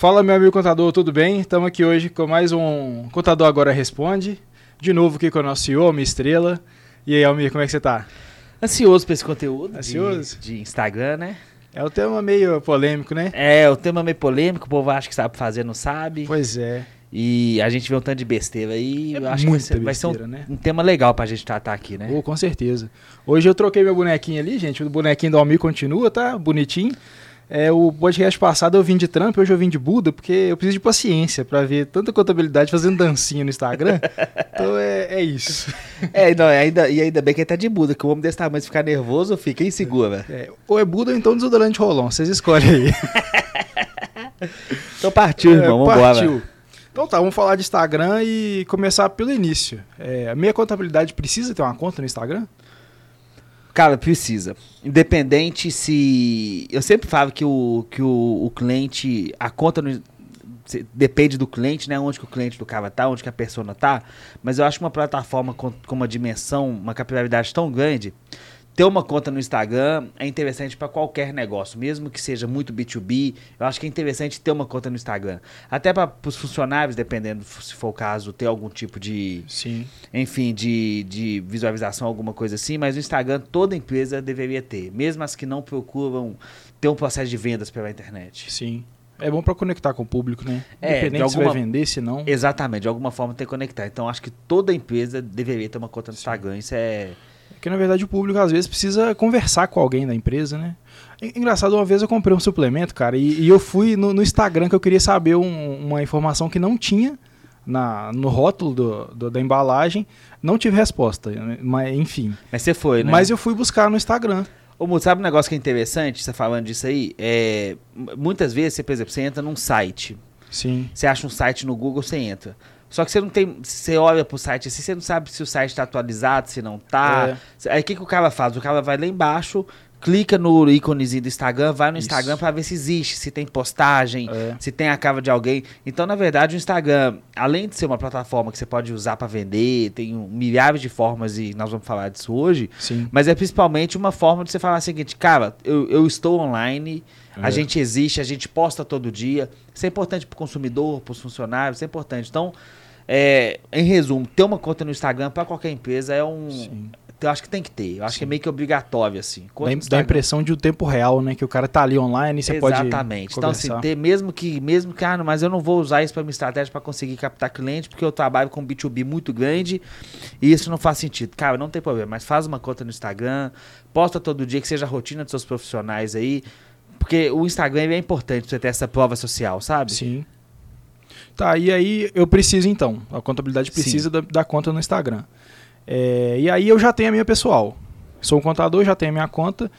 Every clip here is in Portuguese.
Fala, meu amigo contador, tudo bem? Estamos aqui hoje com mais um Contador Agora Responde. De novo aqui com o nosso CEO, Almir Estrela. E aí, Almir, como é que você tá? Ansioso pra esse conteúdo. Ansioso? De, de Instagram, né? É o tema meio polêmico, né? É, o tema meio polêmico, o povo acha que sabe fazer, não sabe. Pois é. E a gente vê um tanto de besteira aí. É eu acho que vai ser, vai ser um, besteira, né? um tema legal pra gente tratar aqui, né? Oh, com certeza. Hoje eu troquei meu bonequinho ali, gente. O bonequinho do Almir continua, tá? Bonitinho. É, o podcast passado eu vim de Trump, hoje eu vim de Buda, porque eu preciso de paciência pra ver tanta contabilidade fazendo dancinha no Instagram. então é, é isso. É, não, ainda, e ainda bem que ele tá de Buda, que o homem desse tamanho, se ficar nervoso, fica inseguro, velho. É, ou é Buda ou então desodorante rolão. Vocês escolhem aí. Então partiu, irmão, É, vambora. partiu. Então tá, vamos falar de Instagram e começar pelo início. É, a minha contabilidade precisa ter uma conta no Instagram? Cara, precisa. Independente se. Eu sempre falo que o, que o, o cliente. A conta no- depende do cliente, né? Onde que o cliente do cara tá, onde que a persona tá. Mas eu acho que uma plataforma com, com uma dimensão, uma capilaridade tão grande, ter uma conta no Instagram é interessante para qualquer negócio, mesmo que seja muito B2B. Eu acho que é interessante ter uma conta no Instagram. Até para os funcionários, dependendo se for o caso, ter algum tipo de Sim. enfim, de, de visualização, alguma coisa assim, mas o Instagram toda empresa deveria ter, mesmo as que não procuram ter um processo de vendas pela internet. Sim. É bom pra conectar com o público, né? É, Independente de se vai alguma- vender, se não. Exatamente, de alguma forma tem que conectar. Então acho que toda empresa deveria ter uma conta no Instagram. Isso é. Porque na verdade o público às vezes precisa conversar com alguém da empresa, né? En- Engraçado, uma vez eu comprei um suplemento, cara, e, e eu fui no, no Instagram que eu queria saber um- uma informação que não tinha na, no rótulo do- do- da embalagem. Não tive resposta, mas enfim. Mas você foi, né? Mas eu fui buscar no Instagram. Ô, Muto, sabe um negócio que é interessante, você falando disso aí? É, muitas vezes, você, por exemplo, você entra num site, Sim. você acha um site no Google, você entra. Só que você não tem. Você olha pro site assim, você não sabe se o site está atualizado, se não tá. Aí o que, que o cara faz? O cara vai lá embaixo, clica no íconezinho do Instagram, vai no Isso. Instagram para ver se existe, se tem postagem, É. se tem a cava de alguém. Então, na verdade, o Instagram, além de ser uma plataforma que você pode usar para vender, tem milhares de formas e nós vamos falar disso hoje. Sim. Mas é principalmente uma forma de você falar o seguinte, cara, eu, eu estou online, a É. gente existe, a gente posta todo dia. Isso é importante para o consumidor, para os funcionários, isso é importante. Então, é, em resumo, ter uma conta no Instagram para qualquer empresa é um. Sim. Eu acho que tem que ter. Eu acho que é Sim. meio que obrigatório, assim. Conta Dá, a impressão de o tempo real, né? Que o cara tá ali online e você pode. Exatamente. Então, assim, ter, mesmo que, mesmo que, ah, mas eu não vou usar isso para minha estratégia para conseguir captar cliente, porque eu trabalho com B2B muito grande e isso não faz sentido. Cara, não tem problema, mas faz uma conta no Instagram, posta todo dia, que seja a rotina dos seus profissionais aí, porque o Instagram é importante pra você ter essa prova social, sabe? Sim. Tá, e aí eu preciso então. A contabilidade precisa da, da conta no Instagram. É, e aí eu já tenho a minha pessoal. Sou um contador, já tenho a minha conta.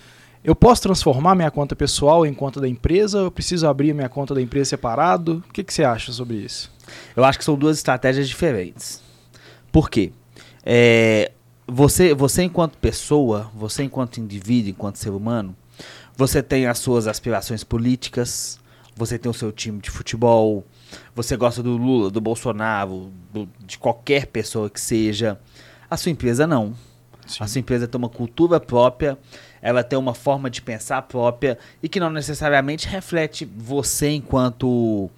Eu posso transformar minha conta pessoal em conta da empresa? Eu preciso abrir a minha conta da empresa separado? O que, que você acha sobre isso? Eu acho que são duas estratégias diferentes. Por quê? É, você, você enquanto pessoa, você enquanto indivíduo, enquanto ser humano, você tem as suas aspirações políticas, você tem o seu time de futebol, você gosta do Lula, do Bolsonaro, do- de qualquer pessoa que seja. A sua empresa não. A sua empresa tem uma cultura própria, ela tem uma forma de pensar própria e que não necessariamente reflete você enquanto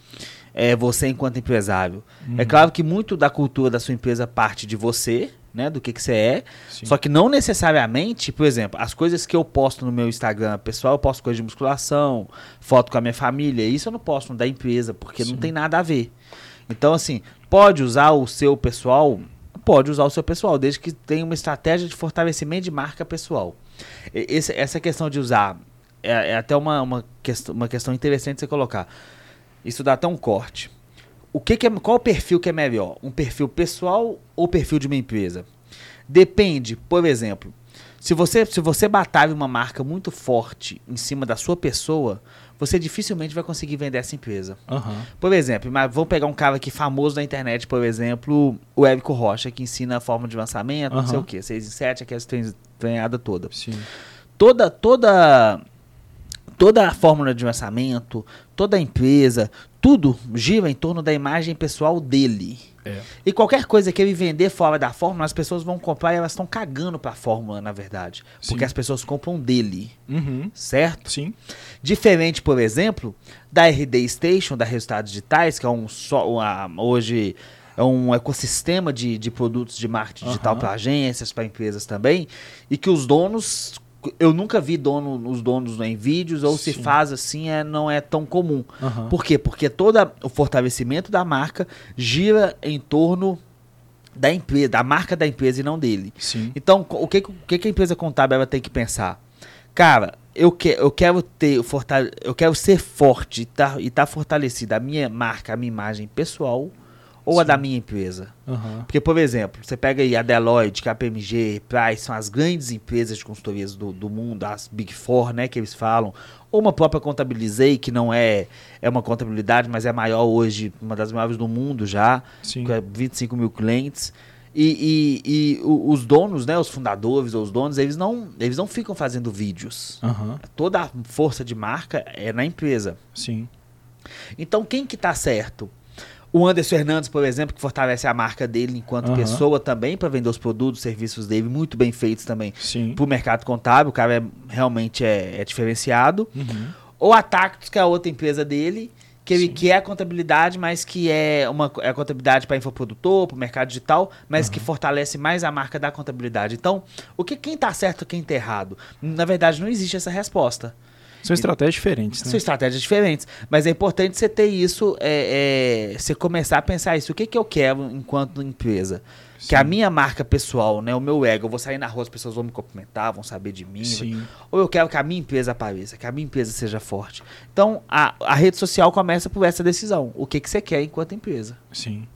é, você enquanto empresário. É claro que muito da cultura da sua empresa parte de você, né, do que, que você é, Sim. só que não necessariamente, por exemplo, as coisas que eu posto no meu Instagram pessoal, eu posto coisa de musculação, foto com a minha família, isso eu não posto da empresa, porque não Sim. tem nada a ver. Então, assim, pode usar o seu pessoal, pode usar o seu pessoal, desde que tenha uma estratégia de fortalecimento de marca pessoal. Esse- essa questão de usar é, é até uma, uma, quest uma questão interessante você colocar. Isso dá até um corte. O que, que é, qual o perfil que é melhor? Um perfil pessoal ou perfil de uma empresa? Depende, por exemplo, se você, se você batalha uma marca muito forte em cima da sua pessoa, você dificilmente vai conseguir vender essa empresa. Aham. Por exemplo, mas vamos pegar um cara aqui famoso na internet, por exemplo, o Érico Rocha, que ensina a forma de lançamento, não sei o quê, 6 em 7, aquela treinada toda. Sim. Toda, toda, toda a fórmula de lançamento, toda a empresa, tudo gira em torno da imagem pessoal dele. É. E qualquer coisa que ele vender fora da fórmula, as pessoas vão comprar e elas estão cagando pra fórmula, na verdade. Porque Sim. as pessoas compram dele, Uhum. certo? Sim. Diferente, por exemplo, da RD Station, da Resultados Digitais, que é um só, uma- hoje é um ecossistema de, de produtos de marketing digital Aham. para agências, para empresas também, e que os donos, eu nunca vi dono, os donos em vídeos, ou se Sim. faz assim, é, não é tão comum. Aham. Por quê? Porque todo o fortalecimento da marca gira em torno da empresa, da marca da empresa e não dele. Sim. Então, o que, o que a empresa contábil ela tem que pensar? Cara, eu, que, eu quero ter, fortale- eu quero ser forte e tá, e tá fortalecida a minha marca, a minha imagem pessoal ou a Sim. da minha empresa. Aham. Porque, por exemplo, você pega aí a Deloitte, KPMG, Price, são as grandes empresas de consultorias do, do mundo, as Big Four, né, que eles falam. Ou uma própria Contabilizei, que não é, é uma contabilidade, mas é maior hoje, uma das maiores do mundo já Sim. com 25 mil clientes. E, e- e os donos, né, os fundadores ou os donos, eles não, eles não ficam fazendo vídeos. Aham. Toda a força de marca é na empresa. Sim. Então, quem que tá certo? O Anderson Hernandes, por exemplo, que fortalece a marca dele enquanto Aham. pessoa também para vender os produtos, serviços dele, muito bem feitos também para o mercado contábil. O cara é, realmente é, é diferenciado. Uhum. Ou a Tactus, que é a outra empresa dele, que, ele, Sim. que é a contabilidade, mas que é uma é a contabilidade para infoprodutor, para o mercado digital, mas que fortalece mais a marca da contabilidade. Então, o que quem está certo, quem está errado? Na verdade, não existe essa resposta. São estratégias diferentes, né? São estratégias diferentes. Mas é importante você ter isso, é, é, você começar a pensar isso. O que, que eu quero enquanto empresa? Que a Sim. minha marca pessoal, né, o meu ego, eu vou sair na rua, as pessoas vão me cumprimentar, vão saber de mim. Sim. Ou eu quero que a minha empresa apareça, que a minha empresa seja forte. Então, a, a rede social começa por essa decisão. O que, que você quer enquanto empresa? Sim.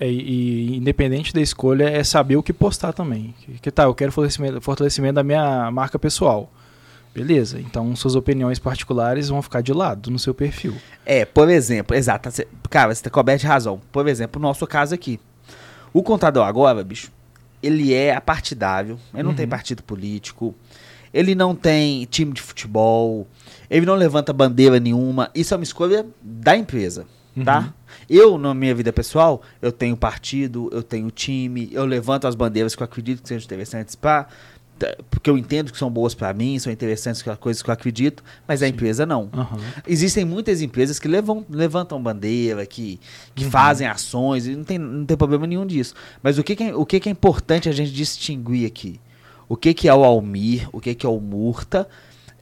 É, e, e independente da escolha, é saber o que postar também. Que, que tá, eu quero fortalecimento, fortalecimento da minha marca pessoal. Beleza, então suas opiniões particulares vão ficar de lado no seu perfil. É, por exemplo, exato. cê- Cara, você tá coberto de razão. Por exemplo, o nosso caso aqui. O contador agora, bicho, ele é apartidável, ele não tem Uhum. partido político, ele não tem time de futebol, ele não levanta bandeira nenhuma. Isso é uma escolha da empresa, tá? Uhum. Eu, na minha vida pessoal, eu tenho partido, eu tenho time, eu levanto as bandeiras que eu acredito que sejam interessantes para porque eu entendo que são boas para mim, são interessantes coisas que eu acredito, mas a Sim. empresa não. Aham. Existem muitas empresas que levam, levantam bandeira, que, que Uhum. fazem ações, e não tem, não tem problema nenhum disso. Mas o que, que, é, o que, que é importante a gente distinguir aqui? O que, que é o Almir, o que, que é o Murta,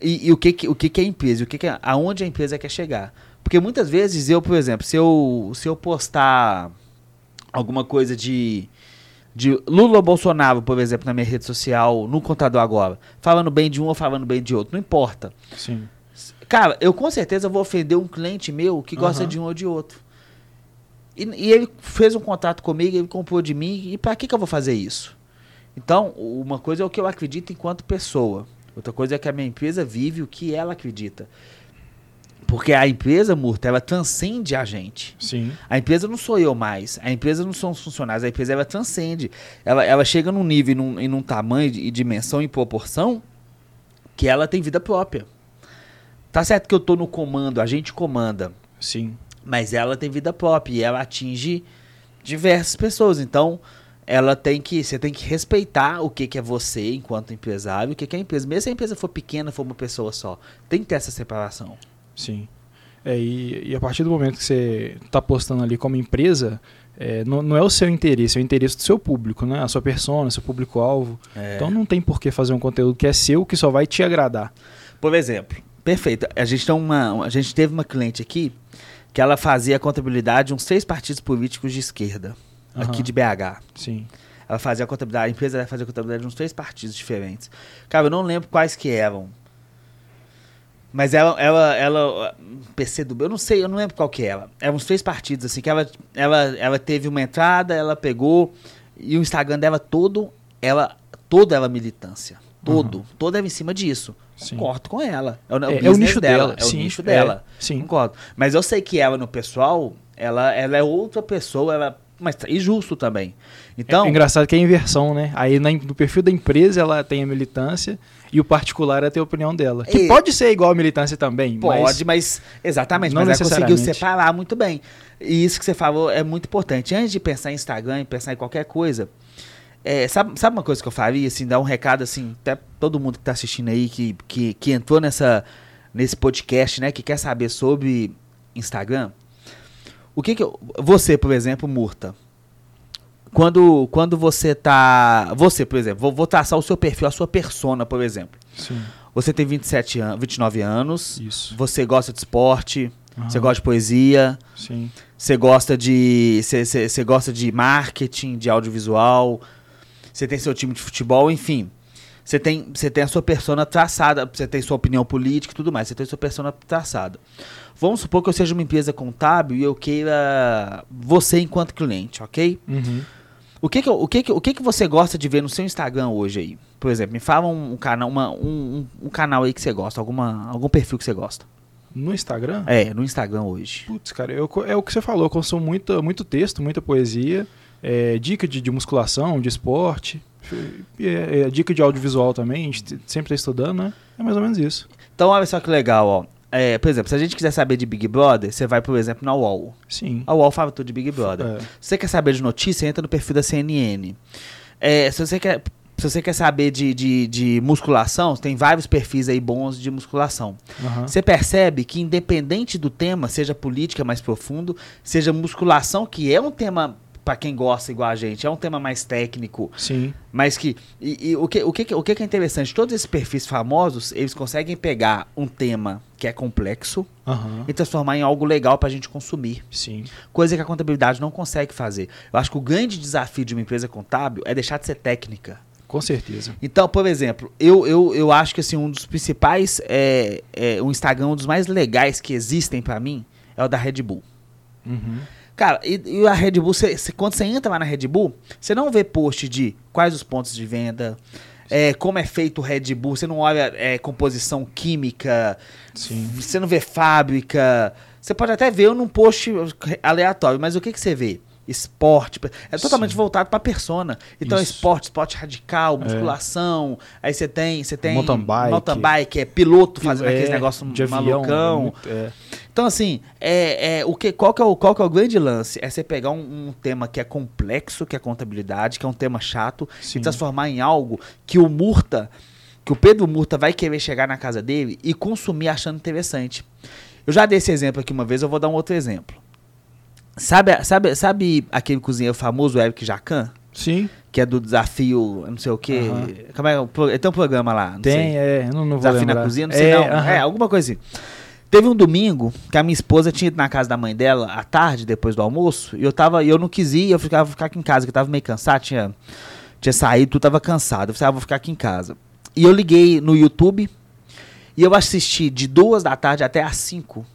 e, e o, que, que, o que, que é a empresa, o que, que é, aonde a empresa quer chegar. Porque muitas vezes eu, por exemplo, se eu, se eu postar alguma coisa de, de Lula ou Bolsonaro, por exemplo, na minha rede social, no contador agora, falando bem de um ou falando bem de outro, não importa. Sim. Cara, eu com certeza vou ofender um cliente meu que gosta Aham. de um ou de outro. E, e ele fez um contrato comigo, ele comprou de mim, e pra que, que eu vou fazer isso? Então, uma coisa é o que eu acredito enquanto pessoa. Outra coisa é que a minha empresa vive o que ela acredita. Porque a empresa, Murta, ela transcende a gente. Sim. A empresa não sou eu mais. A empresa não são os funcionários. A empresa ela transcende. Ela, ela chega num nível, e num, e num tamanho e dimensão e proporção que ela tem vida própria. Tá certo que eu tô no comando, a gente comanda, Sim. mas ela tem vida própria e ela atinge diversas pessoas. Então, ela tem que, você tem que respeitar o que, que é você enquanto empresário, o que, que é a empresa. Mesmo se a empresa for pequena, for uma pessoa só, tem que ter essa separação. Sim. É, e, e a partir do momento que você está postando ali como empresa, é, não, não é o seu interesse, é o interesse do seu público, né? A sua persona, seu público-alvo. É. Então não tem por que fazer um conteúdo que é seu, que só vai te agradar. Por exemplo, perfeito. A gente, tem uma, a gente teve uma cliente aqui que ela fazia a contabilidade de uns seis partidos políticos de esquerda, aqui Aham. de BH. Sim. Ela fazia a contabilidade, a empresa fazia a contabilidade de uns três partidos diferentes. Cara, eu não lembro quais que eram. Mas ela, ela, ela, PC do eu não sei, eu não lembro qual que era. Eram uns três partidos, assim, que ela, ela, ela teve uma entrada, ela pegou, e o Instagram dela todo, ela, toda ela militância. Todo, todo era em cima disso. Sim. Concordo com ela. É o, É- é o nicho dela, É o sim, nicho é, dela. sim. Concordo. Mas eu sei que ela, no pessoal, ela, ela é outra pessoa, ela mas e justo também. Então, é engraçado que é a inversão, né? Aí na, no perfil da empresa ela tem a militância e o particular é ter a opinião dela. Que É. pode ser igual a militância também, Pode, mas mas, exatamente, não mas ela conseguiu separar muito bem. E isso que você falou é muito importante. Antes de pensar em Instagram, em pensar em qualquer coisa, é, sabe, sabe uma coisa que eu faria, assim, dar um recado, assim, até todo mundo que tá assistindo aí, que, que, que entrou nessa, nesse podcast, né, que quer saber sobre Instagram, o que que eu, você, por exemplo, Murta, quando, quando você tá, você, por exemplo, vou, vou traçar o seu perfil, a sua persona, por exemplo. sim, Você tem 27 anos, 29 anos, isso. você gosta de esporte, Aham, você gosta de poesia, Sim. você gosta de. Você, você- você gosta de marketing, de audiovisual, você tem seu time de futebol, enfim. Você tem, você tem a sua persona traçada, você tem sua opinião política e tudo mais, você tem sua persona traçada. Vamos supor que eu seja uma empresa contábil e eu queira você enquanto cliente, ok? Uhum. O que que, o que, que, o que que você gosta de ver no seu Instagram hoje aí? Por exemplo, me fala um, um canal, uma, um, um- canal aí que você gosta, alguma, algum perfil que você gosta. No Instagram? É, no Instagram hoje. Putz, cara, eu é o que você falou, eu consumo muito, muito texto, muita poesia, é, dica de, de musculação, de esporte, é, é, dica de audiovisual também, a gente sempre tá estudando, né? É mais ou menos isso. Então, olha só que legal, ó. É, por exemplo, se a gente quiser saber de Big Brother, você vai, por exemplo, na UOL. Sim. A UOL fala tudo de Big Brother. É. Se você quer saber de notícia, entra no perfil da CNN. É, se você quer. Se você quer saber de, de, de musculação, tem vários perfis aí bons de musculação. Aham. Você percebe que independente do tema, seja política mais profundo, seja musculação, que é um tema para quem gosta igual a gente, é um tema mais técnico, Sim. mas que e, e o que o que o que é interessante, todos esses perfis famosos, eles conseguem pegar um tema que é complexo Aham. e transformar em algo legal para a gente consumir, Sim. coisa que a contabilidade não consegue fazer. Eu acho que o grande desafio de uma empresa contábil é deixar de ser técnica. Com certeza. Então, por exemplo, eu, eu, eu acho que assim, um dos principais, é, é, o Instagram, um dos mais legais que existem pra mim, é o da Red Bull. Uhum. Cara, e, e a Red Bull, cê- cê- quando você entra lá na Red Bull, você não vê post de quais os pontos de venda, é, como é feito o Red Bull, você não olha é, composição química, você não vê fábrica. Você pode até ver num post aleatório, mas o que, que você vê? Esporte. É totalmente Sim. voltado pra persona. Então, Isso. esporte, esporte radical, musculação. Aí você tem. Você tem Mountain bike. mountain bike, é piloto fazendo É, aqueles negócios de avião. malucão. muito- é. Então, assim, é, é, o que, qual, que é o, qual que é o grande lance? É você pegar um, um tema que é complexo, que é contabilidade, que é um tema chato, Sim. e transformar em algo que o Murta, que o Pedro Murta vai querer chegar na casa dele e consumir achando interessante. Eu já dei esse exemplo aqui uma vez, eu vou dar um outro exemplo. Sabe, sabe, sabe aquele cozinheiro famoso, Eric Jacan? Sim. Que é do desafio, não sei o quê. Aham. Como é, pro- tem um programa lá, não sei. Tem, é. eu Não, não vou Desafio lembrar. na cozinha, não sei é, não. aham. É, alguma coisa assim. Teve um domingo que a minha esposa tinha ido na casa da mãe dela à tarde, depois do almoço, e eu tava, eu não quis ir, eu ficava ficar aqui em casa, que eu tava meio cansado, tinha, tinha saído, tu tava cansado. Eu falei, ah, vou ficar aqui em casa. E eu liguei no YouTube e eu assisti de duas da tarde até às cinco.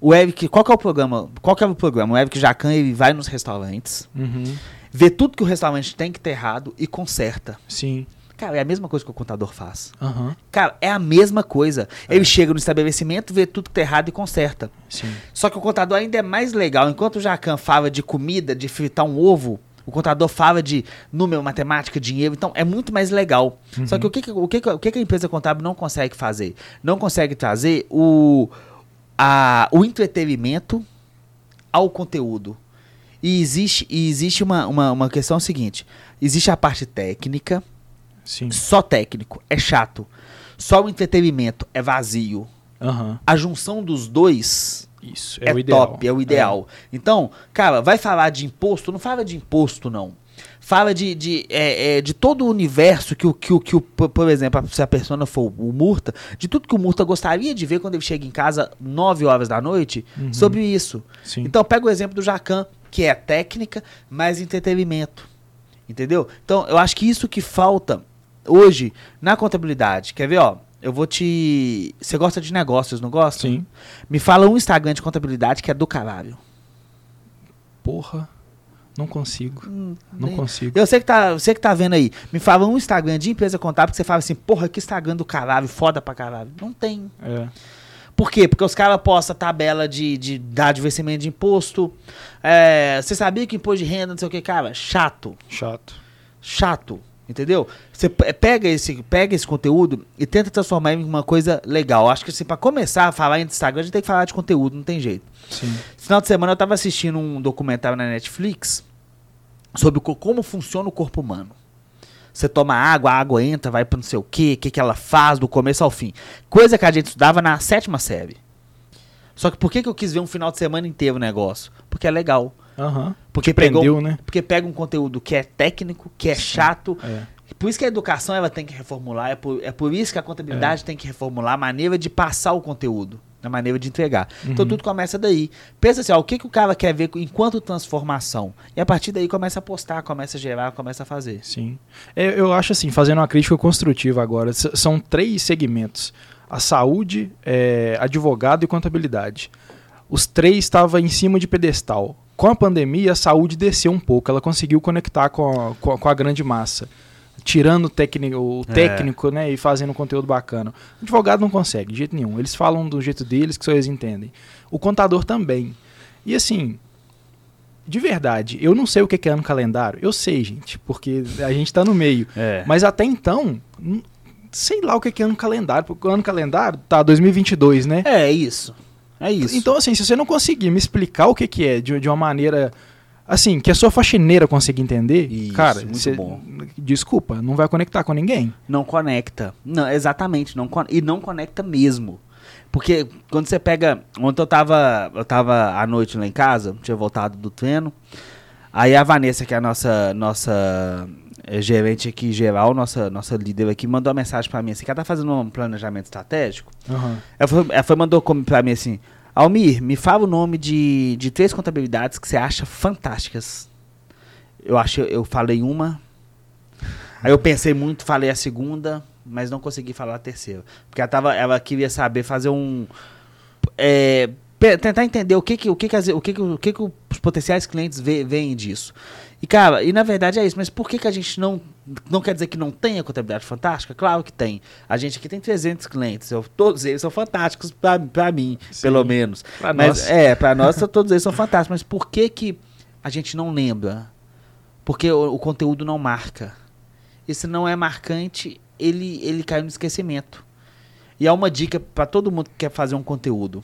O Eric, qual que é o programa? Qual que é o programa? O Eric Jacan, ele vai nos restaurantes, Uhum. vê tudo que o restaurante tem que ter errado e conserta. Sim. Cara, é a mesma coisa que o contador faz. Aham. Cara, é a mesma coisa. Ele chega no estabelecimento, vê tudo que tá errado e conserta. Sim. Só que o contador ainda é mais legal. Enquanto o Jacan fala de comida, de fritar um ovo, o contador fala de número, matemática, dinheiro. Então é muito mais legal. Só que o que, que- o, que, o que, que a empresa contábil não consegue fazer? Não consegue trazer o, a, o entretenimento ao conteúdo. E existe, e existe uma, uma, uma questão seguinte: existe a parte técnica, Sim. só técnico é chato. Só o entretenimento é vazio. Aham. A junção dos dois Isso. é, É, o ideal. top, é o ideal. Então, cara, vai falar de imposto? Não fala de imposto, não. Fala de, de, é, é, de todo o universo que o, que que por exemplo, se a persona for o Murta, de tudo que o Murta gostaria de ver quando ele chega em casa 9 horas da noite, Uhum. sobre isso. Sim. Então, pega o exemplo do Jacan, que é técnica, mais entretenimento. Entendeu? Então, eu acho que isso que falta hoje na contabilidade. Quer ver, ó? Eu vou te. Você gosta de negócios, não gosta? Sim. Me fala um Instagram de contabilidade que é do caralho. Porra. Não consigo. Não nem- consigo. Eu sei que, tá, você que tá vendo aí. Me fala um Instagram de empresa contábil que você fala assim, porra, que Instagram do caralho, foda pra caralho. Não tem. É. Por quê? Porque os caras postam tabela de, de dar de vencimento de imposto. É, você sabia que imposto de renda, não sei o que, cara? Chato. Chato. Chato. Entendeu? Você pe- pega esse, pega esse conteúdo e tenta transformar em uma coisa legal. Acho que assim, pra começar a falar em Instagram, a gente tem que falar de conteúdo, não tem jeito. Sim. Final de semana eu tava assistindo um documentário na Netflix sobre co- como funciona o corpo humano. Você toma água, a água entra, vai pra não sei o quê, o que, que ela faz do começo ao fim. Coisa que a gente estudava na sétima série. Só que por que, que eu quis ver um final de semana inteiro o negócio? Porque é legal. Aham. Porque pegou, né? porque pega um conteúdo que é técnico, que é chato. É. Por isso que a educação ela tem que reformular, é por, é por isso que a contabilidade tem que reformular a maneira de passar o conteúdo, a maneira de entregar. Então Uhum. tudo começa daí. Pensa assim, ó, o que, que o cara quer ver enquanto transformação? E a partir daí começa a postar, começa a gerar, começa a fazer. Sim. É, eu acho assim, fazendo uma crítica construtiva agora, são três segmentos: a saúde, é, advogado e contabilidade. Os três estavam em cima de pedestal. Com a pandemia, a saúde desceu um pouco, ela conseguiu conectar com a, com a- com a grande massa. Tirando o técnico, o É. técnico né, e fazendo um conteúdo bacana. O advogado não consegue, de jeito nenhum. Eles falam do jeito deles, que só eles entendem. O contador também. E assim, de verdade, eu não sei o que é ano calendário. Eu sei, gente, porque a gente tá no meio. É. Mas até então, sei lá o que que é ano calendário, porque o ano calendário tá 2022, né? É isso. É isso. Então, assim, se você não conseguir me explicar o que que é de, de uma maneira, assim, que a sua faxineira consiga entender, Isso, cara, muito você- bom. desculpa, não vai conectar com ninguém. Não conecta. Não, exatamente. Não e não conecta mesmo. Porque quando você pega. Ontem eu tava. Eu tava à noite lá em casa, tinha voltado do treino. Aí a Vanessa, que é a nossa, nossa eh, gerente aqui geral, nossa, nossa líder aqui, mandou uma mensagem pra mim assim, que ela tá fazendo um planejamento estratégico. Aham. Ela foi, ela foi mandou como pra mim assim, Almir, me fala o nome de, de três contabilidades que você acha fantásticas. Eu acho, eu falei uma. Aí eu pensei muito, falei a segunda, mas não consegui falar a terceira. Porque ela, tava, ela queria saber fazer um. é, tentar entender o que que, o que, que, as- o que, que, o que que os potenciais clientes veem disso. E, cara, e na verdade é isso, mas por que, que a gente não. Não quer dizer que não tenha contabilidade fantástica? Claro que tem. A gente aqui tem 300 clientes, eu- todos eles são fantásticos pra, pra mim, Sim. pelo menos. Pra mas, nós. É, pra nós todos eles são fantásticos, mas por que, que a gente não lembra? Porque o, o conteúdo não marca. E se não é marcante, ele, ele cai no esquecimento. E há uma dica pra todo mundo que quer fazer um conteúdo.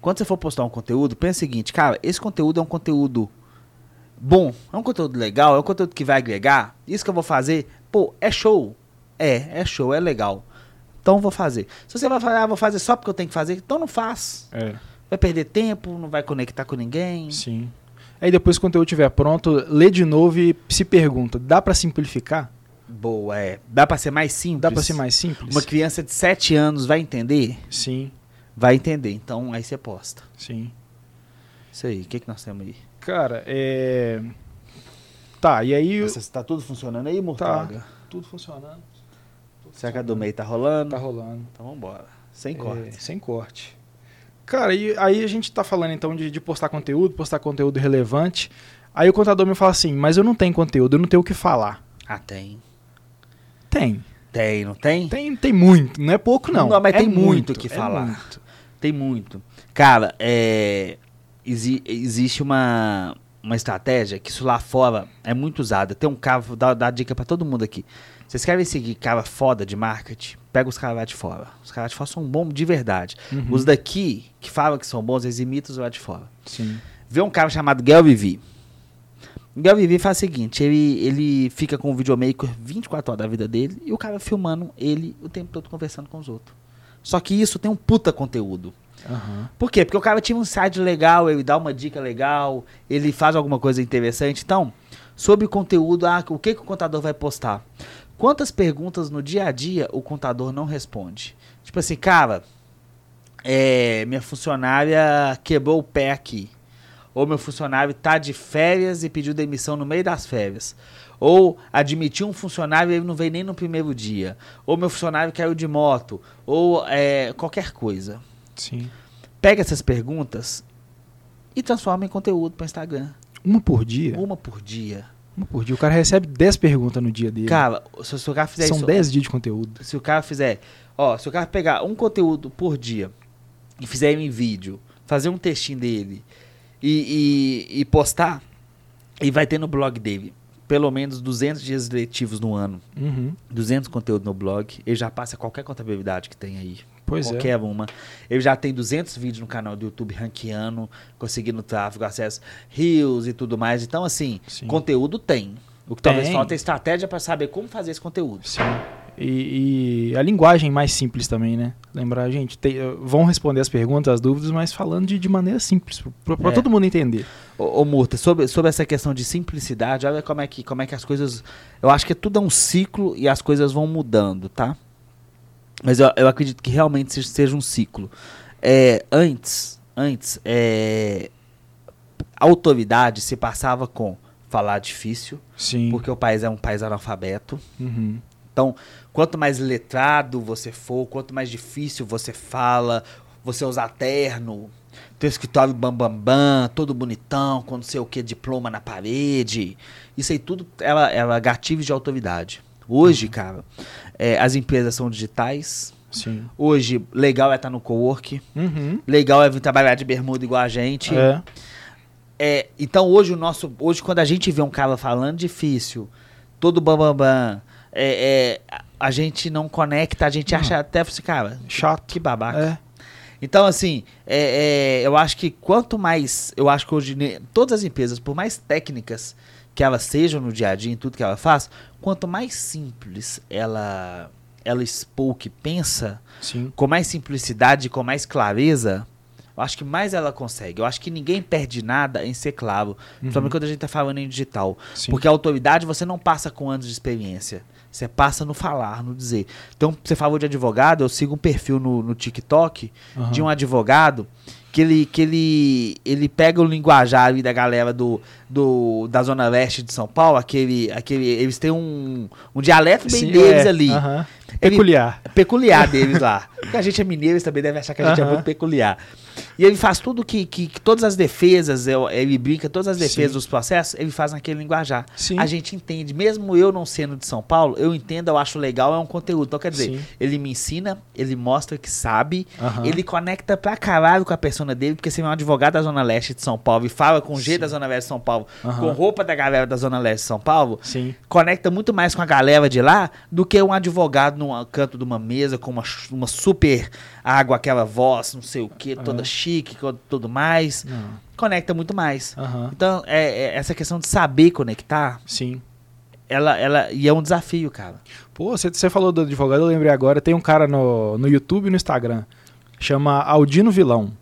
Quando você for postar um conteúdo, pensa o seguinte, cara, esse conteúdo é um conteúdo bom, é um conteúdo legal, é um conteúdo que vai agregar. Isso que eu vou fazer, pô, é show. É, é show, é legal. Então eu vou fazer. Se você vai falar, ah, vou fazer só porque eu tenho que fazer, então não faz. É, Vai perder tempo, não vai conectar com ninguém. sim. Aí depois que o conteúdo estiver pronto, lê de novo e se pergunta, dá pra simplificar? Boa, é. Dá pra ser mais simples? Dá pra ser mais simples? Uma criança de 7 anos vai entender? Sim, Vai entender. Então aí você posta. sim. Isso aí. O que, que nós temos aí? Cara, é... Tá, e aí... Nossa, tá tudo funcionando aí, Mortaga? Tudo funcionando. Será que a do meio tá rolando? Tá rolando. Então vambora. Sem É, corte. sem corte. Cara, e aí a gente tá falando então de, de postar conteúdo, postar conteúdo relevante. Aí o contador me fala assim, mas eu não tenho conteúdo, eu não tenho o que falar. Ah, tem. Tem. Tem, não tem? Tem, tem muito, não é pouco não. Não, mas É tem muito o que é falar. muito. Tem muito. Cara, é. Exi- existe uma, uma estratégia que isso lá fora é muito usada. Tem um cara, vou dar, dar dica pra todo mundo aqui. Vocês querem seguir cara foda de marketing? Pega os caras lá de fora. Os caras de fora são bons de verdade. Uhum. Os daqui, que falam que são bons, eles imitam os lá de fora. Sim. Vê um cara chamado Gel Vivi. Gel Vivi faz o seguinte, ele, ele fica com o videomaker 24 horas da vida dele e o cara filmando ele o tempo todo conversando com os outros. Só que isso tem um puta conteúdo. Aham. Por quê? Porque o cara tinha um site legal, ele dá uma dica legal, ele faz alguma coisa interessante. Então, sobre o conteúdo, ah, o que, que o contador vai postar? Quantas perguntas no dia a dia o contador não responde? Tipo assim, cara, é, minha funcionária quebrou o pé aqui. Ou meu funcionário tá de férias e pediu demissão no meio das férias. Ou admitiu um funcionário e ele não veio nem no primeiro dia. Ou meu funcionário caiu de moto. Ou é, qualquer coisa Sim. pega essas perguntas e transforma em conteúdo para Instagram. Uma por dia? Uma por dia. Uma por dia. O cara recebe 10 perguntas no dia dele. Cara, se, se o cara fizer São isso, 10 dias de conteúdo. se o cara fizer, ó, se o cara pegar um conteúdo por dia e fizer em vídeo, fazer um textinho dele e, e, e postar, e vai ter no blog dele pelo menos 200 dias letivos no ano, Uhum. 200 conteúdo no blog, ele já passa qualquer contabilidade que tem aí. Pois é. qualquer uma. Ele já tem 200 vídeos no canal do YouTube ranqueando, conseguindo tráfego, acesso, rios e tudo mais. Então, assim, Sim. conteúdo tem. O que talvez Tem. falta é estratégia para saber como fazer esse conteúdo. Sim. E, e a linguagem mais simples também, né? Lembrar, gente, eh, vão responder as perguntas, as dúvidas, mas falando de, de maneira simples, para É. todo mundo entender. Ô, ô Murta, sobre, sobre essa questão de simplicidade, olha como é, que, como é que as coisas. Eu acho que tudo é um ciclo e as coisas vão mudando, tá? Mas eu, eu acredito que realmente seja, seja um ciclo. É, antes, antes, é, a autoridade se passava com falar difícil, Sim. porque o país é um país analfabeto. Uhum. Então, quanto mais letrado você for, quanto mais difícil você fala, você usar terno, teu escritório bambambam, bam, bam, todo bonitão, com não sei o que, diploma na parede. Isso aí tudo ela, ela gatilhos de autoridade. Hoje, cara, é, as empresas são digitais. Sim. Hoje, legal é estar no co-work. Uhum. Legal é vir trabalhar de bermuda igual a gente. É. É, então hoje o nosso. Hoje, quando a gente vê um cara falando difícil, todo bambambam, bam, bam, é, é, a- gente não conecta, a gente Não. acha até assim, cara, Chato. que babaca. É. Então, assim, é, é, eu acho que quanto mais. Eu acho que hoje, ne- todas as empresas, por mais técnicas que elas sejam no dia a dia, em tudo que ela faz, quanto mais simples ela, ela expor o que pensa, Sim. com mais simplicidade, com mais clareza, eu acho que mais ela consegue. Eu acho que ninguém perde nada em ser claro. Principalmente quando a gente tá falando em digital. Uhum. Sim. Porque a autoridade você não passa com anos de experiência. Você passa no falar, no dizer. Então, você falou de advogado, eu sigo um perfil no, no TikTok Aham. de um advogado que ele, que ele, ele pega o linguajar da galera do, do, da Zona Leste de São Paulo, aquele, aquele, eles têm um, um dialeto bem Sim, deles é. ali. Aham. Ele- Peculiar. peculiar deles lá. Porque a gente é mineiro, eles também devem achar que a gente é Aham. muito peculiar. E ele faz tudo que, que, que todas as defesas, ele brinca, todas as defesas Sim. dos processos, ele faz naquele linguajar. Sim. A gente entende, mesmo eu não sendo de São Paulo, eu entendo, eu acho legal, é um conteúdo. Então, quer dizer, Sim. ele me ensina, ele mostra que sabe, Aham. ele conecta pra caralho com a persona dele, porque se ele é um advogado da Zona Leste de São Paulo e fala com o jeito Sim. da Zona Leste de São Paulo, Aham. com roupa da galera da Zona Leste de São Paulo, Sim. conecta muito mais com a galera de lá do que um advogado num canto de uma mesa com uma, uma super água, aquela voz, não sei o que, toda É. chique, tudo mais. Conecta muito mais. Então, é, é essa questão de saber conectar, Sim. Ela, ela, e é um desafio, cara. Pô, você, falou do advogado, eu lembrei agora. Tem um cara no, no YouTube e no Instagram. Chama Aldino Vilão.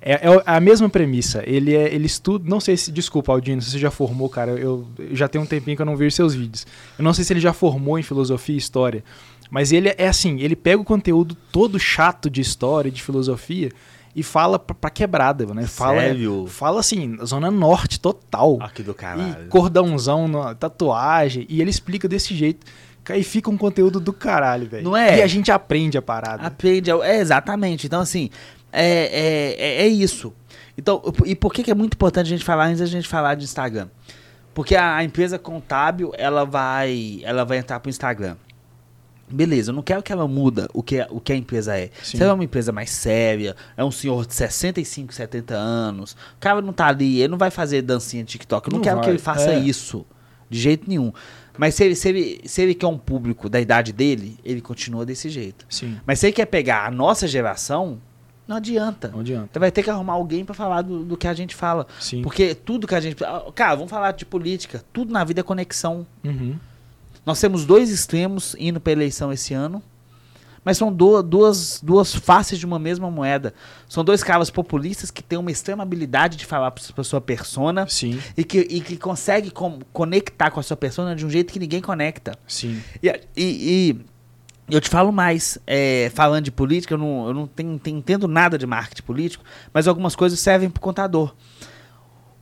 É, é a mesma premissa. Ele, é, ele estuda. Não sei se. Desculpa, Aldino, se você já formou, cara. Eu, eu já tenho um tempinho que eu não vejo seus vídeos. Eu não sei se ele já formou em filosofia e história. Mas ele é assim: ele pega o conteúdo todo chato de história e de filosofia e fala pra, quebrada, né? Fala, Sério? fala assim, Zona Norte total. Aqui do E cordãozão na tatuagem. E ele explica desse jeito. E fica um conteúdo do caralho, velho. Não é? E a gente aprende a parada. Aprende, é exatamente. Então, assim, é, é, é, é isso. Então, e por que, que é muito importante a gente falar antes da gente falar de Instagram? Porque a, a empresa contábil, ela vai, ela vai entrar pro Instagram. Beleza, eu não quero que ela muda o que, o que a empresa é. Sim. Se ela é uma empresa mais séria, é um senhor de 65, 70 anos, o cara não tá ali, ele não vai fazer dancinha de TikTok. Eu não, Não quero que vai, ele faça é. isso. De jeito nenhum. Mas se ele, se, ele, se ele quer um público da idade dele, ele continua desse jeito. Sim. Mas se ele quer pegar a nossa geração, não adianta. Não adianta. Você vai ter que arrumar alguém pra falar do, do que a gente fala. Sim. Porque tudo que a gente. ah, Cara, vamos falar de política. Tudo na vida é conexão. Uhum. Nós temos dois extremos indo pra eleição esse ano. Mas são du- duas, duas faces de uma mesma moeda. São dois caras populistas que têm uma extrema habilidade de falar pra sua persona Sim. e que, e que consegue com- conectar com a sua persona de um jeito que ninguém conecta. Sim. E, e- e eu te falo mais, é, falando de política, eu não, eu não tenho, entendo nada de marketing político, mas algumas coisas servem pro contador.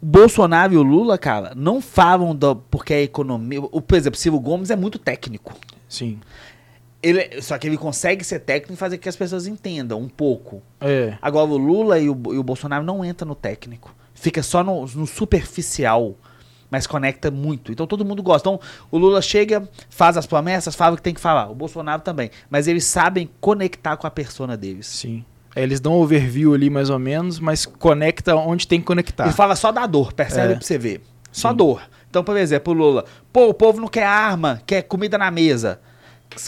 Bolsonaro e o Lula, cara, não falam do, porque a economia. O, por exemplo, Ciro Gomes é muito técnico. Sim. Ele, só que ele consegue ser técnico e fazer que as pessoas entendam um pouco. É. Agora, o Lula e o, e o Bolsonaro não entram no técnico. Fica só no, no superficial, mas conecta muito. Então todo mundo gosta. Então o Lula chega, faz as promessas, fala o que tem que falar. O Bolsonaro também. Mas eles sabem conectar com a persona deles. Sim. É, Eles dão um overview ali mais ou menos, mas conecta onde tem que conectar. Ele fala só da dor, percebe É. pra você ver. Só Sim. dor. Então, por exemplo, o Lula, pô, o povo não quer arma, quer comida na mesa.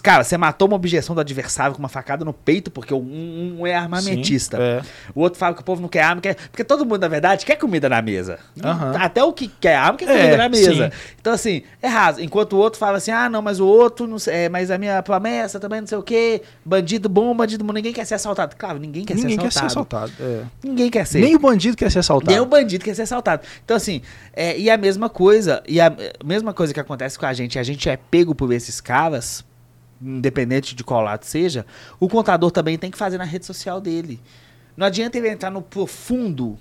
Cara, você matou uma objeção do adversário com uma facada no peito, porque um, um é armamentista. Sim, é. O outro fala que o povo não quer arma, quer... porque todo mundo, na verdade, quer comida na mesa. Aham. Até o que quer arma quer É, comida na mesa. sim. Então, assim, é raso. Enquanto o outro fala assim, ah, não, mas o outro, não sei, é, mas a minha promessa também não sei o quê, bandido bom, bandido bom, ninguém quer ser assaltado. Claro, ninguém quer Ninguém ser quer ser assaltado. assaltado. é. Ninguém quer ser. Nem o bandido quer ser assaltado. Nem o bandido quer ser assaltado. Então, assim, é, e a mesma coisa, e a mesma coisa que acontece com a gente, a gente é pego por esses caras, independente de qual lado seja, o contador também tem que fazer na rede social dele. Não adianta ele entrar no profundo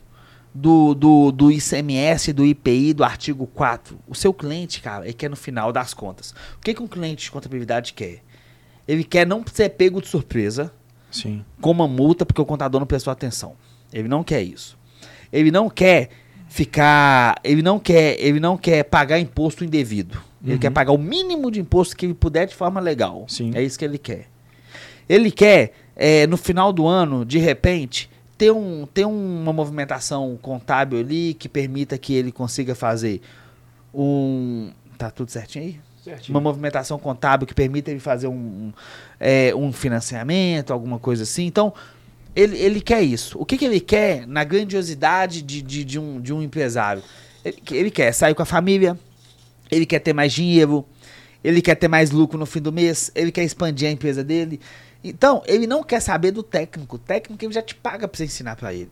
do, do, do ICMS, do IPI, do artigo 4. O seu cliente, cara, ele quer no final das contas. O que, que um cliente de contabilidade quer? Ele quer não ser pego de surpresa, Sim. com uma multa porque o contador não prestou atenção. Ele não quer isso. Ele não quer ficar, ele não quer, ele não quer pagar imposto indevido. Ele Uhum. quer pagar o mínimo de imposto que ele puder de forma legal. Sim. É isso que ele quer. Ele quer, é, no final do ano, de repente, ter, um, ter uma movimentação contábil ali que permita que ele consiga fazer um. Tá tudo certinho aí? Certinho. uma movimentação contábil que permita ele fazer um, um, é, um financiamento, alguma coisa assim. Então, ele, ele quer isso. O que, que ele quer na grandiosidade de, de, de um, de um empresário? Ele, ele quer sair com a família, ele quer ter mais dinheiro, ele quer ter mais lucro no fim do mês, ele quer expandir a empresa dele. Então, ele não quer saber do técnico. O técnico ele já te paga pra você ensinar pra ele.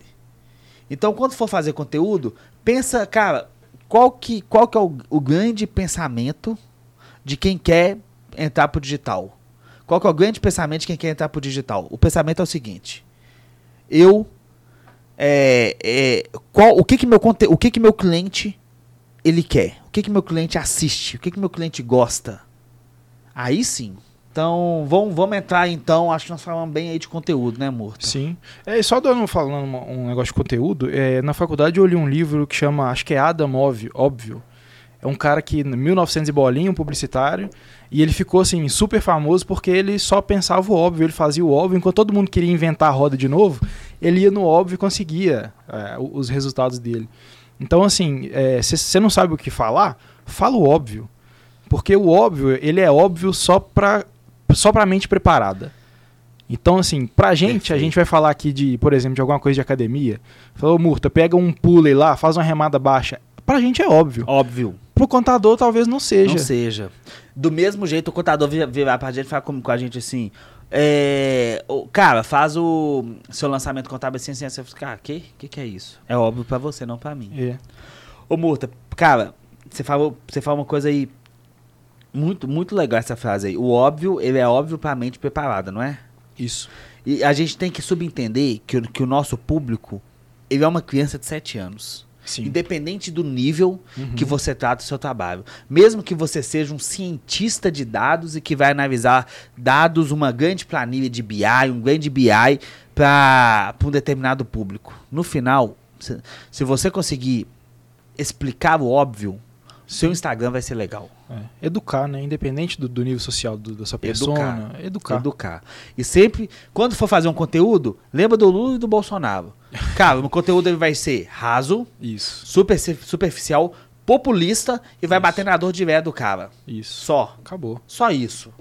Então, quando for fazer conteúdo, pensa, cara, qual que, qual que é o, o grande pensamento de quem quer entrar pro digital? Qual que é o grande pensamento de quem quer entrar pro digital? O pensamento é o seguinte: eu é, é, qual, o que que meu o que que meu cliente ele quer? O que que meu cliente assiste? O que que meu cliente gosta? Aí sim. Então, vamos, vamos entrar então, acho que nós falamos bem aí de conteúdo, né, Murta? Sim. É, só dando falando um negócio de conteúdo, é, na faculdade eu li um livro que chama, acho que é Adam Óbvio, óbvio. É um cara que, em 1900 e bolinha, um publicitário, e ele ficou, assim, super famoso porque ele só pensava o óbvio, ele fazia o óbvio, enquanto todo mundo queria inventar a roda de novo, ele ia no óbvio e conseguia é, os resultados dele. Então, assim, se você não sabe o que falar, fala o óbvio. Porque o óbvio, ele é óbvio só pra, só pra mente preparada. Então, assim, pra gente, a Perfeito. gente vai falar aqui de, por exemplo, de alguma coisa de academia. Falou, Murta, pega um pulley lá, faz uma remada baixa. Pra gente é óbvio. Óbvio. Pro contador talvez não seja. Não seja. Do mesmo jeito, o contador virar pra gente e falar com, com a gente assim. É, ô, cara, faz o seu lançamento contábil assim, assim, assim. Eu falo, Cara, que, que que é isso? É óbvio pra você, não pra mim. É. Ô, Murta, cara, você falou, você falou uma coisa aí muito, muito legal essa frase aí. O óbvio, ele é óbvio pra mente preparada, não é? Isso. E a gente tem que subentender que, o- que o nosso público, ele é uma criança de 7 anos. Sim. Independente do nível Uhum. que você trata o seu trabalho. Mesmo que você seja um cientista de dados e que vai analisar dados, uma grande planilha de BI, um grande BI para um determinado público. No final, se, se você conseguir explicar o óbvio, seu Instagram vai ser legal. É. Educar, né? Independente do, do nível social do, dessa pessoa. Educar. Educar. E sempre, quando for fazer um conteúdo, lembra do Lula e do Bolsonaro. Cara, o conteúdo vai ser raso, Isso. super, superficial, populista e vai Isso. bater na dor de véia do cara. Isso. Só. Acabou. Só isso.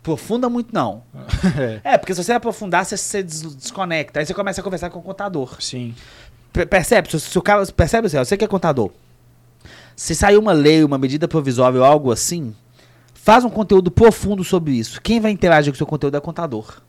Aprofunda muito não. é. É, porque se você aprofundar, você se des- desconecta. Aí você começa a conversar com o contador. Sim. Pe- Percebe? Se, se o cara, percebe, você que é contador. Se sair uma lei, uma medida provisória ou algo assim, faz um conteúdo profundo sobre isso. Quem vai interagir com o seu conteúdo é o contador.